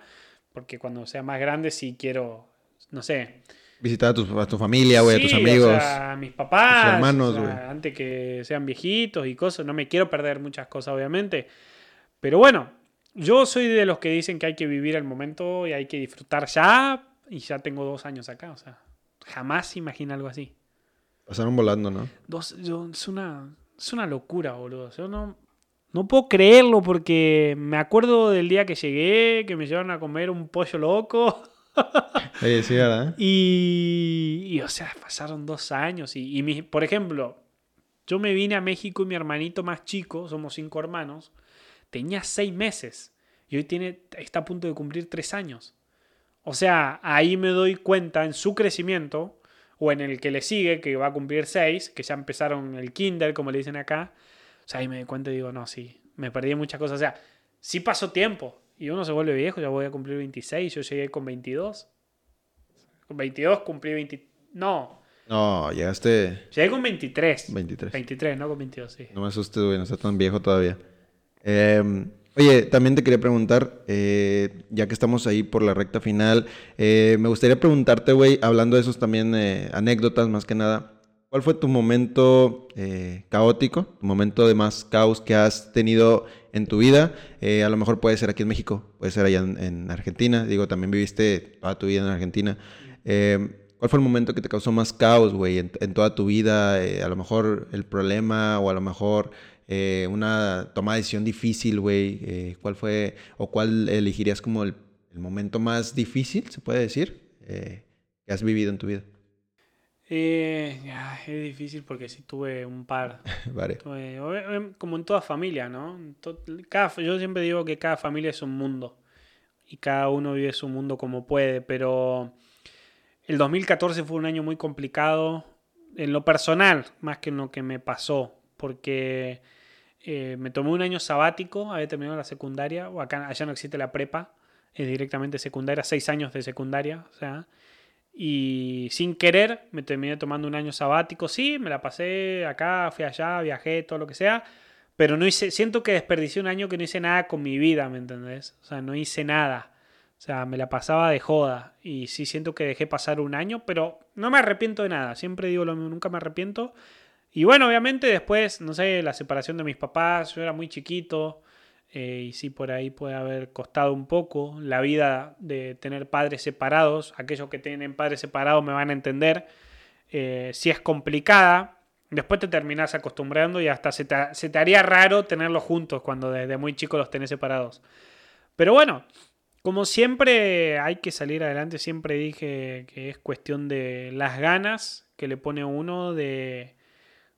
[SPEAKER 2] porque cuando sea más grande sí quiero, no sé.
[SPEAKER 1] Visitar a tu, a tu familia, güey, a tus amigos.
[SPEAKER 2] a mis papás. A tus hermanos, güey. antes que sean viejitos y cosas. No me quiero perder muchas cosas, obviamente. Pero bueno, yo soy de los que dicen que hay que vivir el momento y hay que disfrutar ya. Y ya tengo dos años acá, o sea, jamás imagina algo así.
[SPEAKER 1] Pasaron volando, ¿no?
[SPEAKER 2] Dos, es, una, es una locura, boludo. Yo no, no puedo creerlo porque me acuerdo del día que llegué, que me llevaron a comer un pollo loco.
[SPEAKER 1] sí, ¿verdad?
[SPEAKER 2] Y, o sea, pasaron dos años. Y, y por ejemplo, yo me vine a México y mi hermanito más chico, somos cinco hermanos, tenía seis meses. Y hoy tiene, está a punto de cumplir tres años. O sea, ahí me doy cuenta en su crecimiento o en el que le sigue, que va a cumplir 6, que ya empezaron el kinder, como le dicen acá. O sea, ahí me doy cuenta y digo, no, sí, me perdí muchas cosas. O sea, sí pasó tiempo y uno se vuelve viejo, ya voy a cumplir 26, yo llegué con 22. Con 22 cumplí 20... No.
[SPEAKER 1] No, llegaste...
[SPEAKER 2] Llegué con 23.
[SPEAKER 1] 23.
[SPEAKER 2] 23, no con 22, sí.
[SPEAKER 1] No me asustes, güey, no estás tan viejo todavía. Eh... Oye, también te quería preguntar, eh, ya que estamos ahí por la recta final, eh, me gustaría preguntarte, güey, hablando de esos también eh, anécdotas más que nada, ¿cuál fue tu momento caótico, tu momento de más caos que has tenido en tu vida? a lo mejor puede ser aquí en México, puede ser allá en, Argentina, digo, también viviste toda tu vida en Argentina. ¿Cuál fue el momento que te causó más caos, güey, en, toda tu vida? a lo mejor el problema o a lo mejor eh, una toma de decisión difícil, güey? Eh, ¿Cuál fue o cuál elegirías como el, momento más difícil, se puede decir, eh, que has vivido en tu vida?
[SPEAKER 2] es difícil porque sí tuve un par. vale. como en toda familia, ¿no? yo siempre digo que cada familia es un mundo y cada uno vive su mundo como puede, pero el 2014 fue un año muy complicado en lo personal, más que en lo que me pasó, porque eh, me tomé un año sabático, había terminado la secundaria, o acá allá no existe la prepa, es directamente secundaria, seis años de secundaria, o sea, y sin querer me terminé tomando un año sabático, sí, me la pasé acá, fui allá, viajé, todo lo que sea, pero no hice, siento que desperdicié un año que no hice nada con mi vida, ¿me entendés? O sea, no hice nada. O sea, me la pasaba de joda. Y sí siento que dejé pasar un año, pero no me arrepiento de nada. Siempre digo lo mismo, nunca me arrepiento. Y bueno, obviamente después, no sé, la separación de mis papás, yo era muy chiquito eh, y sí por ahí puede haber costado un poco la vida de tener padres separados. Aquellos que tienen padres separados me van a entender. Eh, si es complicada, después te terminas acostumbrando y hasta se te, haría raro tenerlos juntos cuando desde muy chico los tenés separados. Pero bueno, como siempre hay que salir adelante, siempre dije que es cuestión de las ganas que le pone uno de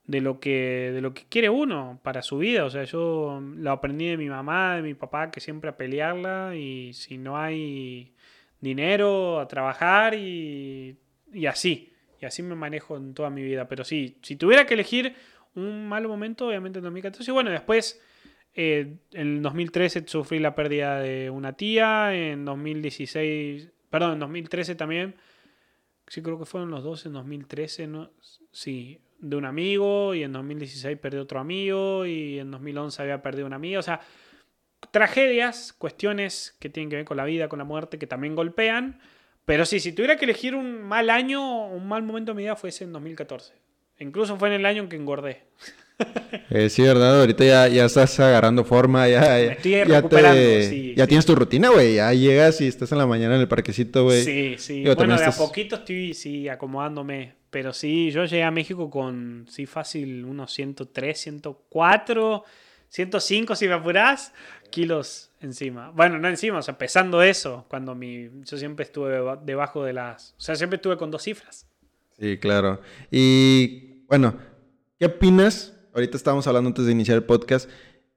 [SPEAKER 2] de lo que de lo que quiere uno para su vida. O sea, yo lo aprendí de mi mamá, de mi papá, que siempre a pelearla y si no hay dinero, a trabajar y, y así. Y así me manejo en toda mi vida. Pero sí, si tuviera que elegir un mal momento, obviamente en 2014. Y bueno, después, eh, en 2013 sufrí la pérdida de una tía. En 2016, perdón, en 2013 también. Sí, creo que fueron los dos en 2013, ¿no? Sí, de un amigo y en 2016 perdió otro amigo y en 2011 había perdido un amigo. O sea, tragedias, cuestiones que tienen que ver con la vida, con la muerte, que también golpean. Pero sí, si tuviera que elegir un mal año, un mal momento de mi vida fue ese en 2014. Incluso fue en el año en que engordé.
[SPEAKER 1] Eh, sí, ¿verdad? Ahorita ya, ya estás agarrando forma, ya,
[SPEAKER 2] Me estoy recuperando, sí,
[SPEAKER 1] ya
[SPEAKER 2] sí.
[SPEAKER 1] tienes tu rutina, güey. Ya llegas y estás en la mañana en el parquecito, güey.
[SPEAKER 2] Sí, sí.
[SPEAKER 1] Digo,
[SPEAKER 2] bueno, de a poquito estoy sí, acomodándome. Pero sí, yo llegué a México con, sí, fácil, unos 103, 104, 105 si me apurás, kilos encima. Bueno, no encima, o sea, pesando eso, cuando mi, yo siempre estuve deba- debajo de las, o sea, siempre estuve con dos cifras.
[SPEAKER 1] Sí, claro. Y bueno, ¿qué opinas? Ahorita estábamos hablando antes de iniciar el podcast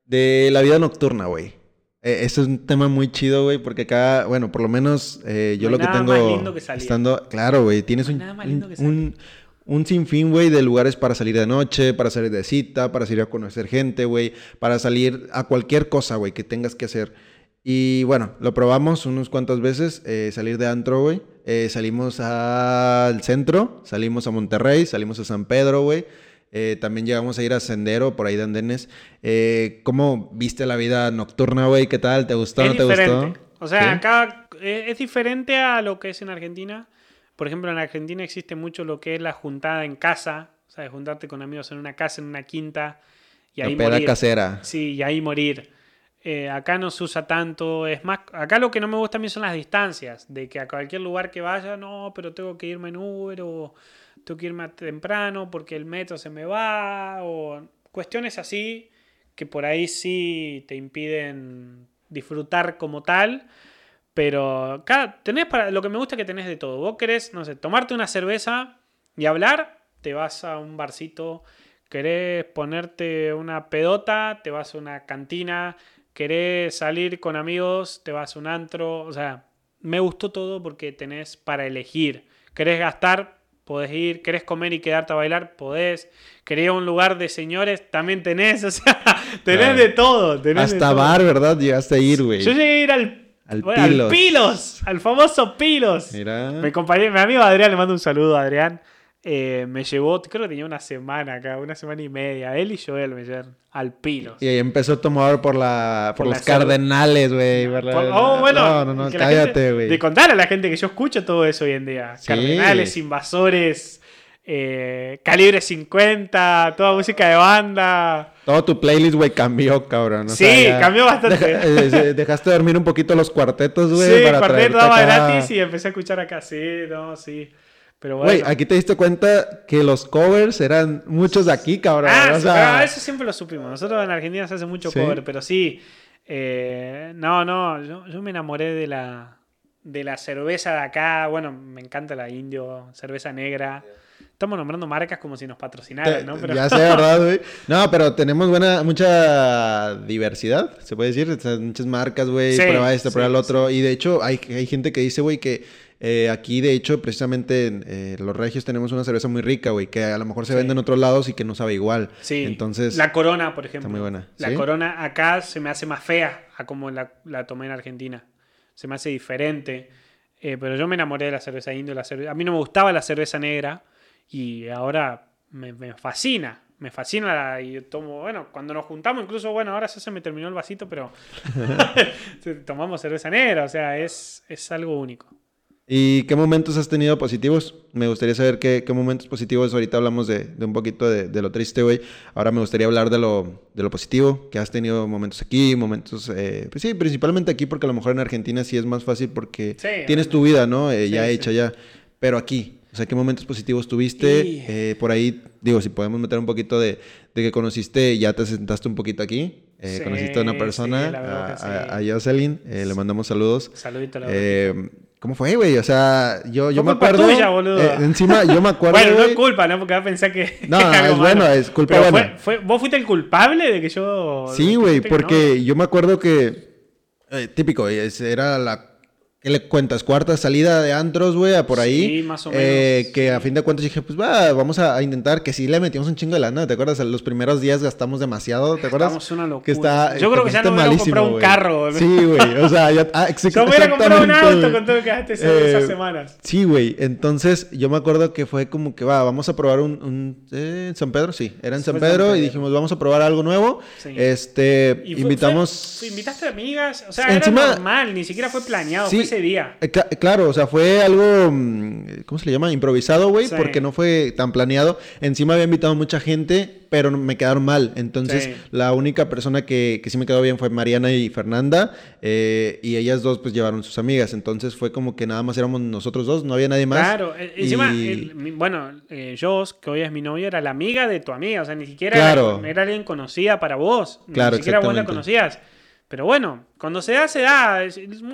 [SPEAKER 1] de la vida nocturna, güey. Eh, eso es un tema muy chido, güey, porque acá, bueno, por lo menos eh, yo
[SPEAKER 2] No
[SPEAKER 1] lo que tengo
[SPEAKER 2] más lindo que salir.
[SPEAKER 1] estando, claro, güey, tienes
[SPEAKER 2] No
[SPEAKER 1] un,
[SPEAKER 2] nada más lindo
[SPEAKER 1] un,
[SPEAKER 2] que salir.
[SPEAKER 1] un, un sinfín, güey, de lugares para salir de noche, para salir de cita, para salir a conocer gente, güey, para salir a cualquier cosa, güey, que tengas que hacer. Y bueno, lo probamos unas cuantas veces, eh, salir de antro, güey. Eh, salimos al centro, salimos a Monterrey, salimos a San Pedro, güey. Eh, también llegamos a ir a Sendero, por ahí de Andenes. Eh, ¿Cómo viste la vida nocturna, güey? ¿Qué tal? ¿Te gustó?
[SPEAKER 2] es
[SPEAKER 1] ¿No te
[SPEAKER 2] diferente.
[SPEAKER 1] gustó?
[SPEAKER 2] O sea,
[SPEAKER 1] ¿Sí?
[SPEAKER 2] acá eh, es diferente a lo que es en Argentina. Por ejemplo, en Argentina existe mucho lo que es la juntada en casa. O sea, de juntarte con amigos en una casa, en una quinta. Y
[SPEAKER 1] La
[SPEAKER 2] ahí
[SPEAKER 1] peda
[SPEAKER 2] morir.
[SPEAKER 1] casera.
[SPEAKER 2] Sí, y ahí morir. Eh, acá no se usa tanto. Es más, acá lo que no me gusta a mí son las distancias. De que a cualquier lugar que vaya, no, pero tengo que irme en Uber o tengo que irme temprano porque el metro se me va. O cuestiones así que por ahí sí te impiden disfrutar como tal. Pero acá tenés para. Lo que me gusta es que tenés de todo. Vos querés, no sé, tomarte una cerveza y hablar, te vas a un barcito. Querés ponerte una pedota, te vas a una cantina. Querés salir con amigos, te vas a un antro. O sea, me gustó todo porque tenés para elegir. Querés gastar, podés ir. Querés comer y quedarte a bailar, podés. Querés un lugar de señores, también tenés. O sea, tenés
[SPEAKER 1] Claro.
[SPEAKER 2] de todo. tenés de
[SPEAKER 1] Hasta
[SPEAKER 2] todo.
[SPEAKER 1] bar, ¿verdad? Llegaste a ir, güey.
[SPEAKER 2] Yo llegué a ir al,
[SPEAKER 1] Al
[SPEAKER 2] bueno, al
[SPEAKER 1] Pilos.
[SPEAKER 2] Al famoso Pilos.
[SPEAKER 1] Mira.
[SPEAKER 2] Mi compañero, mi amigo Adrián, le mando un saludo a Adrián. Eh, me llevó, creo que tenía una semana acá, una semana y media. Él y Joel me llevaron al Pilos.
[SPEAKER 1] Y ahí empezó a tomar por la por,
[SPEAKER 2] Por
[SPEAKER 1] los cardenales, güey.
[SPEAKER 2] oh, bueno,
[SPEAKER 1] no, no, cállate, güey.
[SPEAKER 2] De contar a la gente que yo escucho todo eso hoy en día.
[SPEAKER 1] Sí.
[SPEAKER 2] Cardenales, invasores, eh, calibre 50, toda música de banda.
[SPEAKER 1] Todo tu playlist, güey, cambió, cabrón. O
[SPEAKER 2] Sí,
[SPEAKER 1] sea,
[SPEAKER 2] cambió bastante.
[SPEAKER 1] deja- eh, dejaste dormir un poquito los cuartetos, güey.
[SPEAKER 2] sí,
[SPEAKER 1] para
[SPEAKER 2] cuarteto daba gratis y empecé a escuchar acá. Sí, no, sí. Pero bueno.
[SPEAKER 1] Güey, aquí te diste cuenta que los covers eran muchos de aquí, cabrón.
[SPEAKER 2] Ah,
[SPEAKER 1] o
[SPEAKER 2] sí, pero eso siempre lo supimos. Nosotros en Argentina se hace mucho
[SPEAKER 1] ¿Sí?
[SPEAKER 2] cover, pero sí. eh, no, no, yo, yo me enamoré de la, de la cerveza de acá. Bueno, me encanta la indio, cerveza negra. Estamos nombrando marcas como si nos patrocinaran, ¿no? Pero,
[SPEAKER 1] Ya sé, ¿verdad, güey? No, pero tenemos buena, mucha diversidad, se puede decir. Muchas marcas, güey.
[SPEAKER 2] Sí,
[SPEAKER 1] prueba
[SPEAKER 2] sí,
[SPEAKER 1] prueba el otro. Y de hecho, hay, hay gente que dice, güey, que eh, aquí, de hecho, precisamente en eh, los regios tenemos una cerveza muy rica, güey, que a lo mejor se
[SPEAKER 2] Sí.
[SPEAKER 1] vende en otros lados y que no sabe igual.
[SPEAKER 2] sí.
[SPEAKER 1] Entonces,
[SPEAKER 2] La corona, por ejemplo.
[SPEAKER 1] muy buena.
[SPEAKER 2] La
[SPEAKER 1] ¿Sí?
[SPEAKER 2] corona acá se me hace más fea a como la, la tomé en Argentina. Se me hace diferente. Eh, pero yo me enamoré de la cerveza indio. La cerve- A mí no me gustaba la cerveza negra. Y ahora me, me fascina. Me fascina la- y tomo, bueno, cuando nos juntamos, incluso, bueno, ahora ya se me terminó el vasito, pero tomamos cerveza negra, o sea, es, es algo único.
[SPEAKER 1] ¿Y qué momentos has tenido positivos? Me gustaría saber qué, qué momentos positivos. Ahorita hablamos de, de un poquito de, de lo triste, güey. Ahora me gustaría hablar de lo, de lo positivo, que has tenido momentos aquí, momentos... eh, pues sí, principalmente aquí, porque a lo mejor en Argentina sí es más fácil porque
[SPEAKER 2] Sí,
[SPEAKER 1] tienes tu vida, ¿no? Eh,
[SPEAKER 2] Sí,
[SPEAKER 1] ya
[SPEAKER 2] sí.
[SPEAKER 1] hecha ya. Pero aquí, o sea, ¿qué momentos positivos tuviste?
[SPEAKER 2] Y-
[SPEAKER 1] Eh, por ahí, digo, si podemos meter un poquito de, de que conociste, ya te sentaste un poquito aquí. Eh,
[SPEAKER 2] Sí,
[SPEAKER 1] conociste a una
[SPEAKER 2] sí,
[SPEAKER 1] persona,
[SPEAKER 2] la verdad
[SPEAKER 1] a,
[SPEAKER 2] que
[SPEAKER 1] a-
[SPEAKER 2] sí.
[SPEAKER 1] a Jocelyn. eh, le mandamos saludos.
[SPEAKER 2] Saludito a la
[SPEAKER 1] Eh, ¿Cómo fue, güey? O sea, yo, yo me
[SPEAKER 2] culpa
[SPEAKER 1] acuerdo.
[SPEAKER 2] tuya, boludo.
[SPEAKER 1] eh, encima, yo me acuerdo.
[SPEAKER 2] Bueno, no es culpa, ¿no? Porque va a pensar que.
[SPEAKER 1] No,
[SPEAKER 2] algo
[SPEAKER 1] es bueno, es culpa
[SPEAKER 2] Pero
[SPEAKER 1] buena.
[SPEAKER 2] fue- fue- ¿Vos fuiste el culpable de que yo.?
[SPEAKER 1] Sí, güey,
[SPEAKER 2] no?
[SPEAKER 1] porque yo me acuerdo que. eh, típico, es- era la. ¿Qué le cuentas? Cuarta salida de antros, güey, a por ahí.
[SPEAKER 2] Sí, más o
[SPEAKER 1] Eh,
[SPEAKER 2] menos,
[SPEAKER 1] que a fin de cuentas dije, pues va, vamos a, intentar. Que sí le metimos un chingo de lana, ¿te acuerdas? Los primeros días gastamos demasiado, ¿te acuerdas?
[SPEAKER 2] Gastamos una locura.
[SPEAKER 1] Que está,
[SPEAKER 2] Yo creo que ya no me comprado un carro, güey.
[SPEAKER 1] Sí, güey. O sea, ya. Ah, ex-
[SPEAKER 2] hubiera comprado un auto con todo lo que gasté esa-
[SPEAKER 1] Eh,
[SPEAKER 2] esas semanas.
[SPEAKER 1] Sí, güey. Entonces, yo me acuerdo que fue como que va, vamos a probar un. un- eh, ¿En San Pedro? Sí, era en San Pedro, y dijimos, vamos a probar algo nuevo.
[SPEAKER 2] Sí.
[SPEAKER 1] Este,
[SPEAKER 2] Y fue-
[SPEAKER 1] invitamos.
[SPEAKER 2] fue- invitaste amigas, o sea,
[SPEAKER 1] Encima-
[SPEAKER 2] era normal, ni siquiera fue planeado.
[SPEAKER 1] Sí,
[SPEAKER 2] ese día.
[SPEAKER 1] Eh, cla- claro, o sea, fue algo, mm, ¿cómo se le llama? Improvisado, güey,
[SPEAKER 2] Sí.
[SPEAKER 1] porque no fue tan planeado. Encima había invitado mucha gente, pero me quedaron mal. Entonces,
[SPEAKER 2] Sí.
[SPEAKER 1] la única persona que, que sí me quedó bien fue Mariana y Fernanda, eh, y ellas dos pues llevaron sus amigas. Entonces fue como que nada más éramos nosotros dos, no había nadie más.
[SPEAKER 2] Claro, eh, encima,
[SPEAKER 1] Y-
[SPEAKER 2] el- mi- bueno, eh, que hoy es mi novia, era la amiga de tu amiga, o sea, ni siquiera
[SPEAKER 1] Claro.
[SPEAKER 2] era, era alguien conocida para vos,
[SPEAKER 1] Claro,
[SPEAKER 2] ni siquiera vos la conocías. Pero bueno, cuando se da, se da.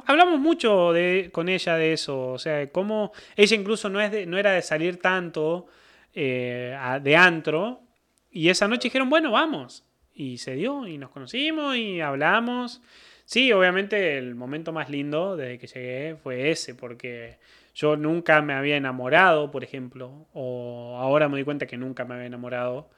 [SPEAKER 2] Hablamos mucho de, con ella de eso, o sea, cómo ella incluso no, es de- no era de salir tanto eh, de antro, y esa noche dijeron, bueno, vamos. Y se dio, y nos conocimos, y hablamos. Sí, obviamente el momento más lindo desde que llegué fue ese, porque yo nunca me había enamorado, por ejemplo, o ahora me doy cuenta que nunca me había enamorado,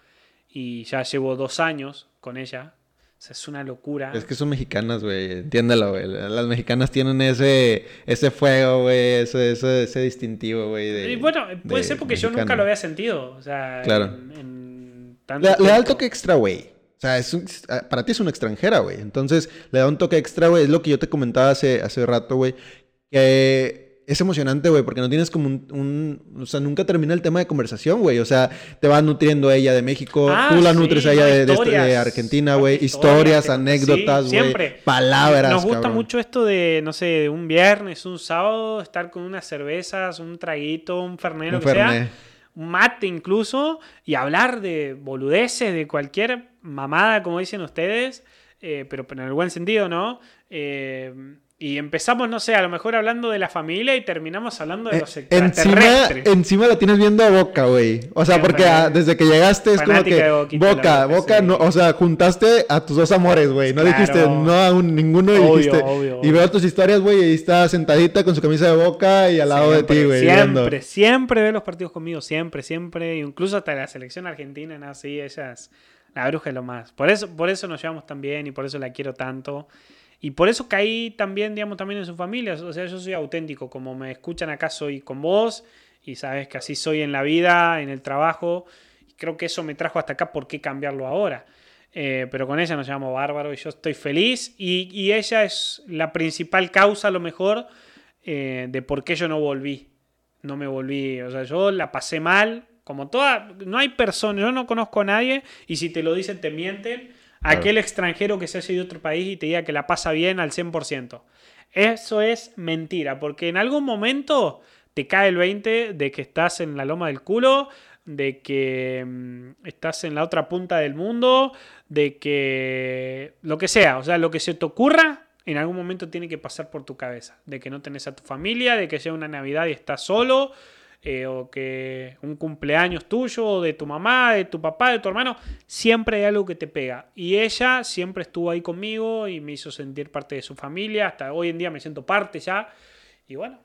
[SPEAKER 2] y ya llevo dos años con ella. O sea, es una locura.
[SPEAKER 1] Es que son mexicanas, güey, entiéndalo, güey. Las mexicanas tienen ese, ese fuego, güey, ese, ese, ese distintivo, güey. de-
[SPEAKER 2] Y bueno, puede
[SPEAKER 1] de
[SPEAKER 2] ser porque yo nunca lo había sentido. O sea,
[SPEAKER 1] Claro.
[SPEAKER 2] en, en tanto
[SPEAKER 1] Le, le da el toque extra, güey. O sea, es un- para ti es una extranjera, güey. Entonces, le da un toque extra, güey. Es lo que yo te comentaba hace, hace rato, güey. Que es emocionante, güey, porque no tienes como un, un- O sea, nunca termina el tema de conversación, güey. O sea, te va nutriendo ella de México,
[SPEAKER 2] Ah,
[SPEAKER 1] tú la
[SPEAKER 2] sí,
[SPEAKER 1] nutres a ella de, de, este- de Argentina, güey.
[SPEAKER 2] historias,
[SPEAKER 1] anécdotas,
[SPEAKER 2] sí,
[SPEAKER 1] güey.
[SPEAKER 2] siempre.
[SPEAKER 1] Palabras,
[SPEAKER 2] Nos gusta
[SPEAKER 1] cabrón.
[SPEAKER 2] mucho esto de, no sé, de un viernes, un sábado, estar con unas cervezas, un traguito, un fernet, lo
[SPEAKER 1] Un
[SPEAKER 2] que sea.
[SPEAKER 1] fernet.
[SPEAKER 2] un mate incluso, y hablar de boludeces, de cualquier mamada, como dicen ustedes, eh, pero en el buen sentido, ¿no? Eh, y empezamos, no sé, a lo mejor hablando de la familia y terminamos hablando de
[SPEAKER 1] Eh,
[SPEAKER 2] los
[SPEAKER 1] encima,
[SPEAKER 2] extraterrestres.
[SPEAKER 1] encima la tienes viendo a Boca, güey. O sea,
[SPEAKER 2] Siempre.
[SPEAKER 1] porque ah, desde que llegaste es como que
[SPEAKER 2] de Boquita, la
[SPEAKER 1] Boca,
[SPEAKER 2] Boca,
[SPEAKER 1] Boca,
[SPEAKER 2] sí.
[SPEAKER 1] no, o sea, juntaste a tus dos amores, güey. No
[SPEAKER 2] Claro.
[SPEAKER 1] dijiste no a un, ninguno y
[SPEAKER 2] Obvio,
[SPEAKER 1] dijiste.
[SPEAKER 2] obvio,
[SPEAKER 1] y
[SPEAKER 2] obvio.
[SPEAKER 1] veo tus historias, güey, y está sentadita con su camisa de Boca y al lado de ti, güey. viendo.
[SPEAKER 2] Siempre, siempre ve los partidos conmigo, siempre, siempre. Incluso hasta la selección argentina, ¿no? Sí, ella es la bruja es lo más. Por eso, por eso nos llevamos tan bien y por eso la quiero tanto. Y por eso caí también, digamos, también en su familia. O sea, yo soy auténtico. Como me escuchan acá, soy con vos. Y sabes que así soy en la vida, en el trabajo. Creo que eso me trajo hasta acá. ¿Por qué cambiarlo ahora? Eh, pero con ella nos llamamos bárbaro y yo estoy feliz. Y, y ella es la principal causa, a lo mejor, eh, de por qué yo no volví. No me volví. O sea, yo la pasé mal. Como toda. No hay persona. Yo no conozco a nadie. Y si te lo dicen, te mienten. Aquel extranjero que se haya ido a otro país y te diga que la pasa bien al 100%. Eso es mentira. Porque en algún momento te cae el 20 de que estás en la loma del culo. De que mm, estás en la otra punta del mundo. De que. Lo que sea. O sea, lo que se te ocurra en algún momento tiene que pasar por tu cabeza. De que no tenés a tu familia, de que sea una Navidad y estás solo, eh, o que un cumpleaños tuyo, o de tu mamá, de tu papá, de tu hermano, siempre hay algo que te pega. Y ella siempre estuvo ahí conmigo y me hizo sentir parte de su familia. Hasta hoy en día me siento parte ya. Y bueno,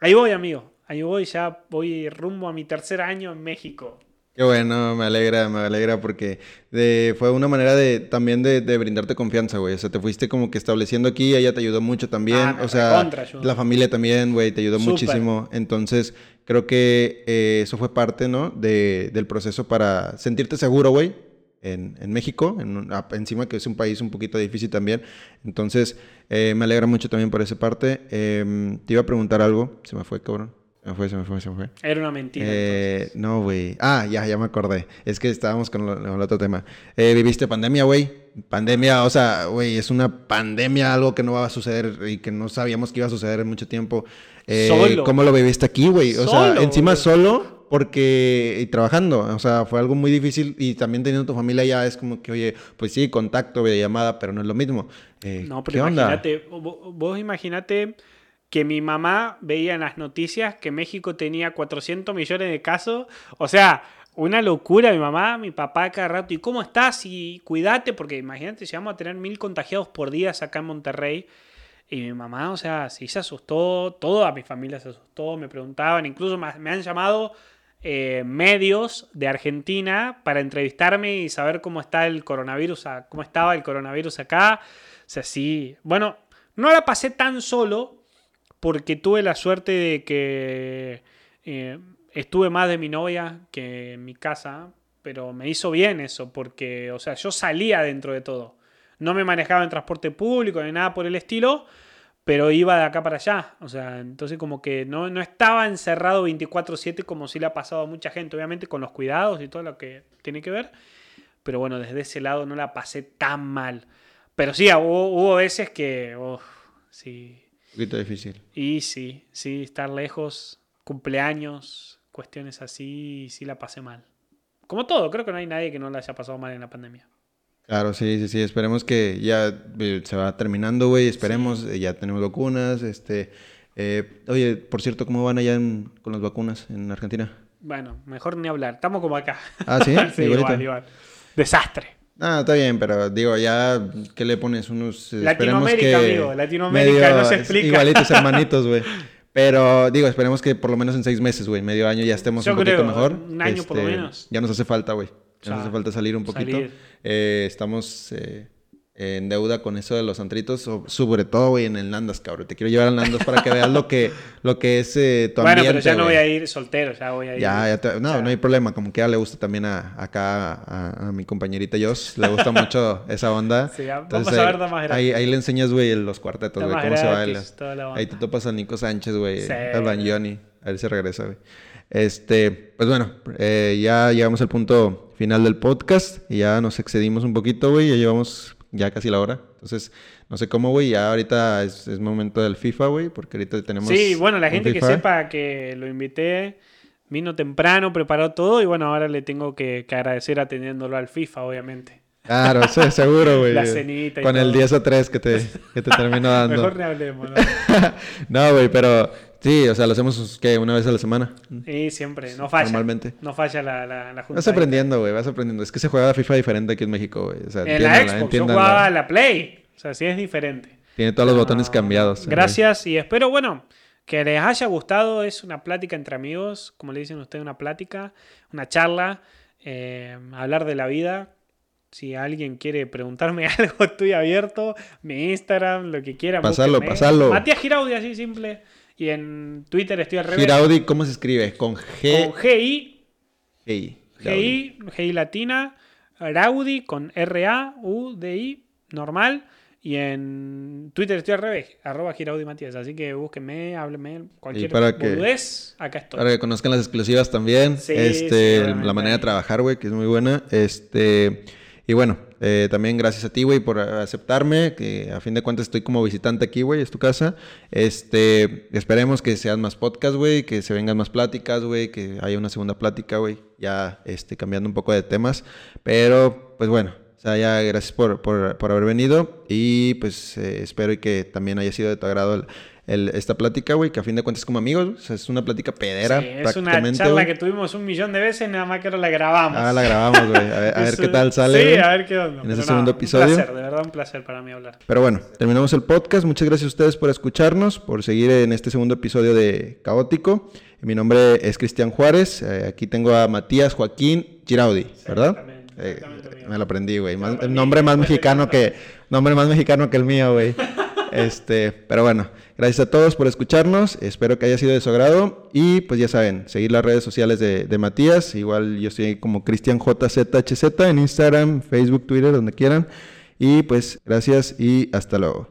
[SPEAKER 2] ahí voy, amigo. Ahí voy, ya voy rumbo a mi tercer año en México.
[SPEAKER 1] Qué bueno, me alegra, me alegra porque de- fue una manera de también de, de brindarte confianza, güey. O sea, te fuiste como que estableciendo aquí, ella te ayudó mucho también.
[SPEAKER 2] Ah,
[SPEAKER 1] o sea, la familia también, güey, te ayudó muchísimo. Entonces, creo que eh, eso fue parte, ¿no? De, del proceso para sentirte seguro, güey. En, en México, en ah, encima que es un país un poquito difícil también. Entonces, eh, me alegra mucho también por esa parte. Em, te iba a preguntar algo, se me fue, cabrón. Se me fue, se me fue, se me fue.
[SPEAKER 2] Era una mentira.
[SPEAKER 1] Eh, no, güey. Ah, ya, ya me acordé. Es que estábamos con, lo- con el otro tema. Eh, ¿Viviste pandemia, güey? Pandemia, o sea, güey, es una pandemia, algo que no va a suceder y que no sabíamos que iba a suceder en mucho tiempo. Eh,
[SPEAKER 2] Solo.
[SPEAKER 1] ¿Cómo lo viviste aquí, güey? O sea,
[SPEAKER 2] Solo,
[SPEAKER 1] encima
[SPEAKER 2] boludo.
[SPEAKER 1] solo porque y trabajando, o sea, fue algo muy difícil y también teniendo tu familia ya es como que, oye, pues sí, contacto, videollamada, pero no es lo mismo.
[SPEAKER 2] No,
[SPEAKER 1] ¿Qué
[SPEAKER 2] pero
[SPEAKER 1] onda?
[SPEAKER 2] imagínate, vo- vos imaginate que mi mamá veía en las noticias que México tenía 400 millones de casos. O sea, una locura mi mamá, mi papá cada rato. ¿Y cómo estás? Y cuídate, porque imagínate, si vamos a tener mil contagiados por día acá en Monterrey. Y mi mamá, o sea, sí se asustó, toda mi familia se asustó, me preguntaban, incluso me han llamado eh, medios de Argentina para entrevistarme y saber cómo está el coronavirus, cómo estaba el coronavirus acá. O sea, sí. Bueno, no la pasé tan solo porque tuve la suerte de que eh, estuve más de mi novia que en mi casa, pero me hizo bien eso porque, o sea, yo salía dentro de todo. No me manejaba en transporte público ni nada por el estilo, pero iba de acá para allá. O sea, entonces como que no, no estaba encerrado 24/7 como si le ha pasado a mucha gente, obviamente con los cuidados y todo lo que tiene que ver. Pero bueno, desde ese lado no la pasé tan mal. Pero sí, hubo, hubo veces que... uf, sí.
[SPEAKER 1] Un poquito difícil.
[SPEAKER 2] Y sí, sí, estar lejos, cumpleaños, cuestiones así, sí la pasé mal. Como todo, creo que no hay nadie que no la haya pasado mal en la pandemia.
[SPEAKER 1] Claro, sí, sí, sí. Esperemos que ya eh, se va terminando, güey. Esperemos, eh, ya tenemos vacunas. Este, eh, oye, por cierto, ¿cómo van allá en- con las vacunas en Argentina?
[SPEAKER 2] Bueno, mejor ni hablar. Estamos como acá.
[SPEAKER 1] Ah, ¿sí?
[SPEAKER 2] sí, igual, igual. Desastre.
[SPEAKER 1] Ah, está bien, pero digo, ya, ¿qué le pones? Unos. eh,
[SPEAKER 2] Latinoamérica,
[SPEAKER 1] que
[SPEAKER 2] amigo, Latinoamérica, no se explica.
[SPEAKER 1] Igualitos hermanitos, güey. Pero digo, esperemos que por lo menos en seis meses, güey, medio año ya estemos
[SPEAKER 2] Yo
[SPEAKER 1] un poquito mejor.
[SPEAKER 2] un año por lo
[SPEAKER 1] Este,
[SPEAKER 2] menos.
[SPEAKER 1] Ya nos hace falta, güey. Ya nos hace falta salir un poquito.
[SPEAKER 2] salir.
[SPEAKER 1] Eh, estamos eh, en deuda con eso de los antritos, so- sobre todo, güey, en el Nandas, cabrón. Te quiero llevar al Nandas para que veas lo que, lo que es eh, tu
[SPEAKER 2] bueno,
[SPEAKER 1] ambiente,
[SPEAKER 2] pero ya no
[SPEAKER 1] güey.
[SPEAKER 2] voy a ir soltero, ya voy a ir.
[SPEAKER 1] Ya, ya te- no,
[SPEAKER 2] Ya.
[SPEAKER 1] no hay problema. Como que ya le gusta también a, acá a, a mi compañerita Joss. Le gusta mucho esa onda.
[SPEAKER 2] Sí, ya,
[SPEAKER 1] Entonces,
[SPEAKER 2] vamos a ver,
[SPEAKER 1] ahí-
[SPEAKER 2] da más gratis.
[SPEAKER 1] ahí, ahí le enseñas, güey, los cuartetos, güey, cómo se
[SPEAKER 2] gratis,
[SPEAKER 1] baila.
[SPEAKER 2] toda la
[SPEAKER 1] Ahí te topas a Nico Sánchez, güey,
[SPEAKER 2] Sí.
[SPEAKER 1] al Banjoni. A ver si regresa, güey. Este, pues bueno, eh, ya llegamos al punto final del podcast. Y ya nos excedimos un poquito, güey. Ya llevamos ya casi la hora. Entonces, no sé cómo, güey. Ya ahorita es, es momento del FIFA, güey. Porque ahorita tenemos.
[SPEAKER 2] Sí, bueno, la gente que sepa que lo invité, vino temprano, preparó todo y bueno, ahora le tengo que, que agradecer atendiéndolo al FIFA, obviamente.
[SPEAKER 1] Claro, sí, seguro, güey.
[SPEAKER 2] La cenita y
[SPEAKER 1] Con el
[SPEAKER 2] todo.
[SPEAKER 1] 10 a 3 que te, que te termino dando.
[SPEAKER 2] Mejor ni hablemos, ¿no?
[SPEAKER 1] no, güey, pero sí, o sea, lo hacemos, ¿qué? Una vez a la semana.
[SPEAKER 2] Y siempre, no falla.
[SPEAKER 1] Normalmente.
[SPEAKER 2] No falla la, la, la junta.
[SPEAKER 1] Vas aprendiendo, güey, vas aprendiendo. Es que se juega FIFA diferente aquí en México, güey. O sea,
[SPEAKER 2] En la Xbox, yo jugaba la Play. O sea, sí es diferente.
[SPEAKER 1] Tiene todos los botones cambiados.
[SPEAKER 2] Gracias y espero, bueno, que les haya gustado. Es una plática entre amigos, como le dicen ustedes, una plática, una charla, eh, hablar de la vida. Si alguien quiere preguntarme algo, estoy abierto. Mi Instagram, lo que quieran.
[SPEAKER 1] Pasalo,
[SPEAKER 2] búsquenme.
[SPEAKER 1] pasalo.
[SPEAKER 2] Matías Giraudi, así simple. Y en Twitter estoy al revés.
[SPEAKER 1] Giraudi, ¿cómo se escribe? Con G.
[SPEAKER 2] Con G-I,
[SPEAKER 1] G. Giraudi.
[SPEAKER 2] G-I, G-I latina. Raudi con R-A-U-D-I, normal. Y en Twitter estoy al revés, arroba Giraudi Matías. Así que búsquenme, háblenme, cualquier
[SPEAKER 1] para que-
[SPEAKER 2] acá estoy.
[SPEAKER 1] Para que conozcan las exclusivas también.
[SPEAKER 2] Sí,
[SPEAKER 1] este,
[SPEAKER 2] sí,
[SPEAKER 1] la manera de trabajar, güey, que es muy buena. Este, y bueno, eh, también gracias a ti, güey, por aceptarme. Que a fin de cuentas estoy como visitante aquí, güey, es tu casa. Este, esperemos que sean más podcasts, güey, que se vengan más pláticas, güey, que haya una segunda plática, güey. Ya, este, cambiando un poco de temas. Pero, pues bueno. O sea, ya gracias por, por, por haber venido y pues eh, espero que también haya sido de tu agrado el- el- esta plática, güey, que a fin de cuentas como amigos, o sea, es una plática pedera
[SPEAKER 2] Sí, es una charla que tuvimos un millón de veces, nada más que ahora la grabamos.
[SPEAKER 1] Ah, la grabamos, güey. A ver, a ver
[SPEAKER 2] Es
[SPEAKER 1] qué
[SPEAKER 2] un-
[SPEAKER 1] tal sale.
[SPEAKER 2] Sí, a ver qué onda.
[SPEAKER 1] En ese
[SPEAKER 2] no,
[SPEAKER 1] segundo
[SPEAKER 2] Un
[SPEAKER 1] episodio.
[SPEAKER 2] placer, de verdad un placer para mí hablar.
[SPEAKER 1] Pero bueno, terminamos el podcast. Muchas gracias a ustedes por escucharnos, por seguir en este segundo episodio de Caótico. Mi nombre es Cristian Juárez. Eh, aquí tengo a Matías Joaquín Giraudi, ¿verdad?
[SPEAKER 2] Exactamente,
[SPEAKER 1] Eh,
[SPEAKER 2] exactamente,
[SPEAKER 1] me lo aprendí, güey. Nombre más mexicano que nombre más mexicano que el mío, güey. Este, pero bueno, gracias a todos por escucharnos. Espero que haya sido de su agrado. Y pues ya saben, seguir las redes sociales de, Matías. Igual yo estoy como Cristian JZHZ en Instagram, Facebook, Twitter, donde quieran. Y pues gracias y hasta luego.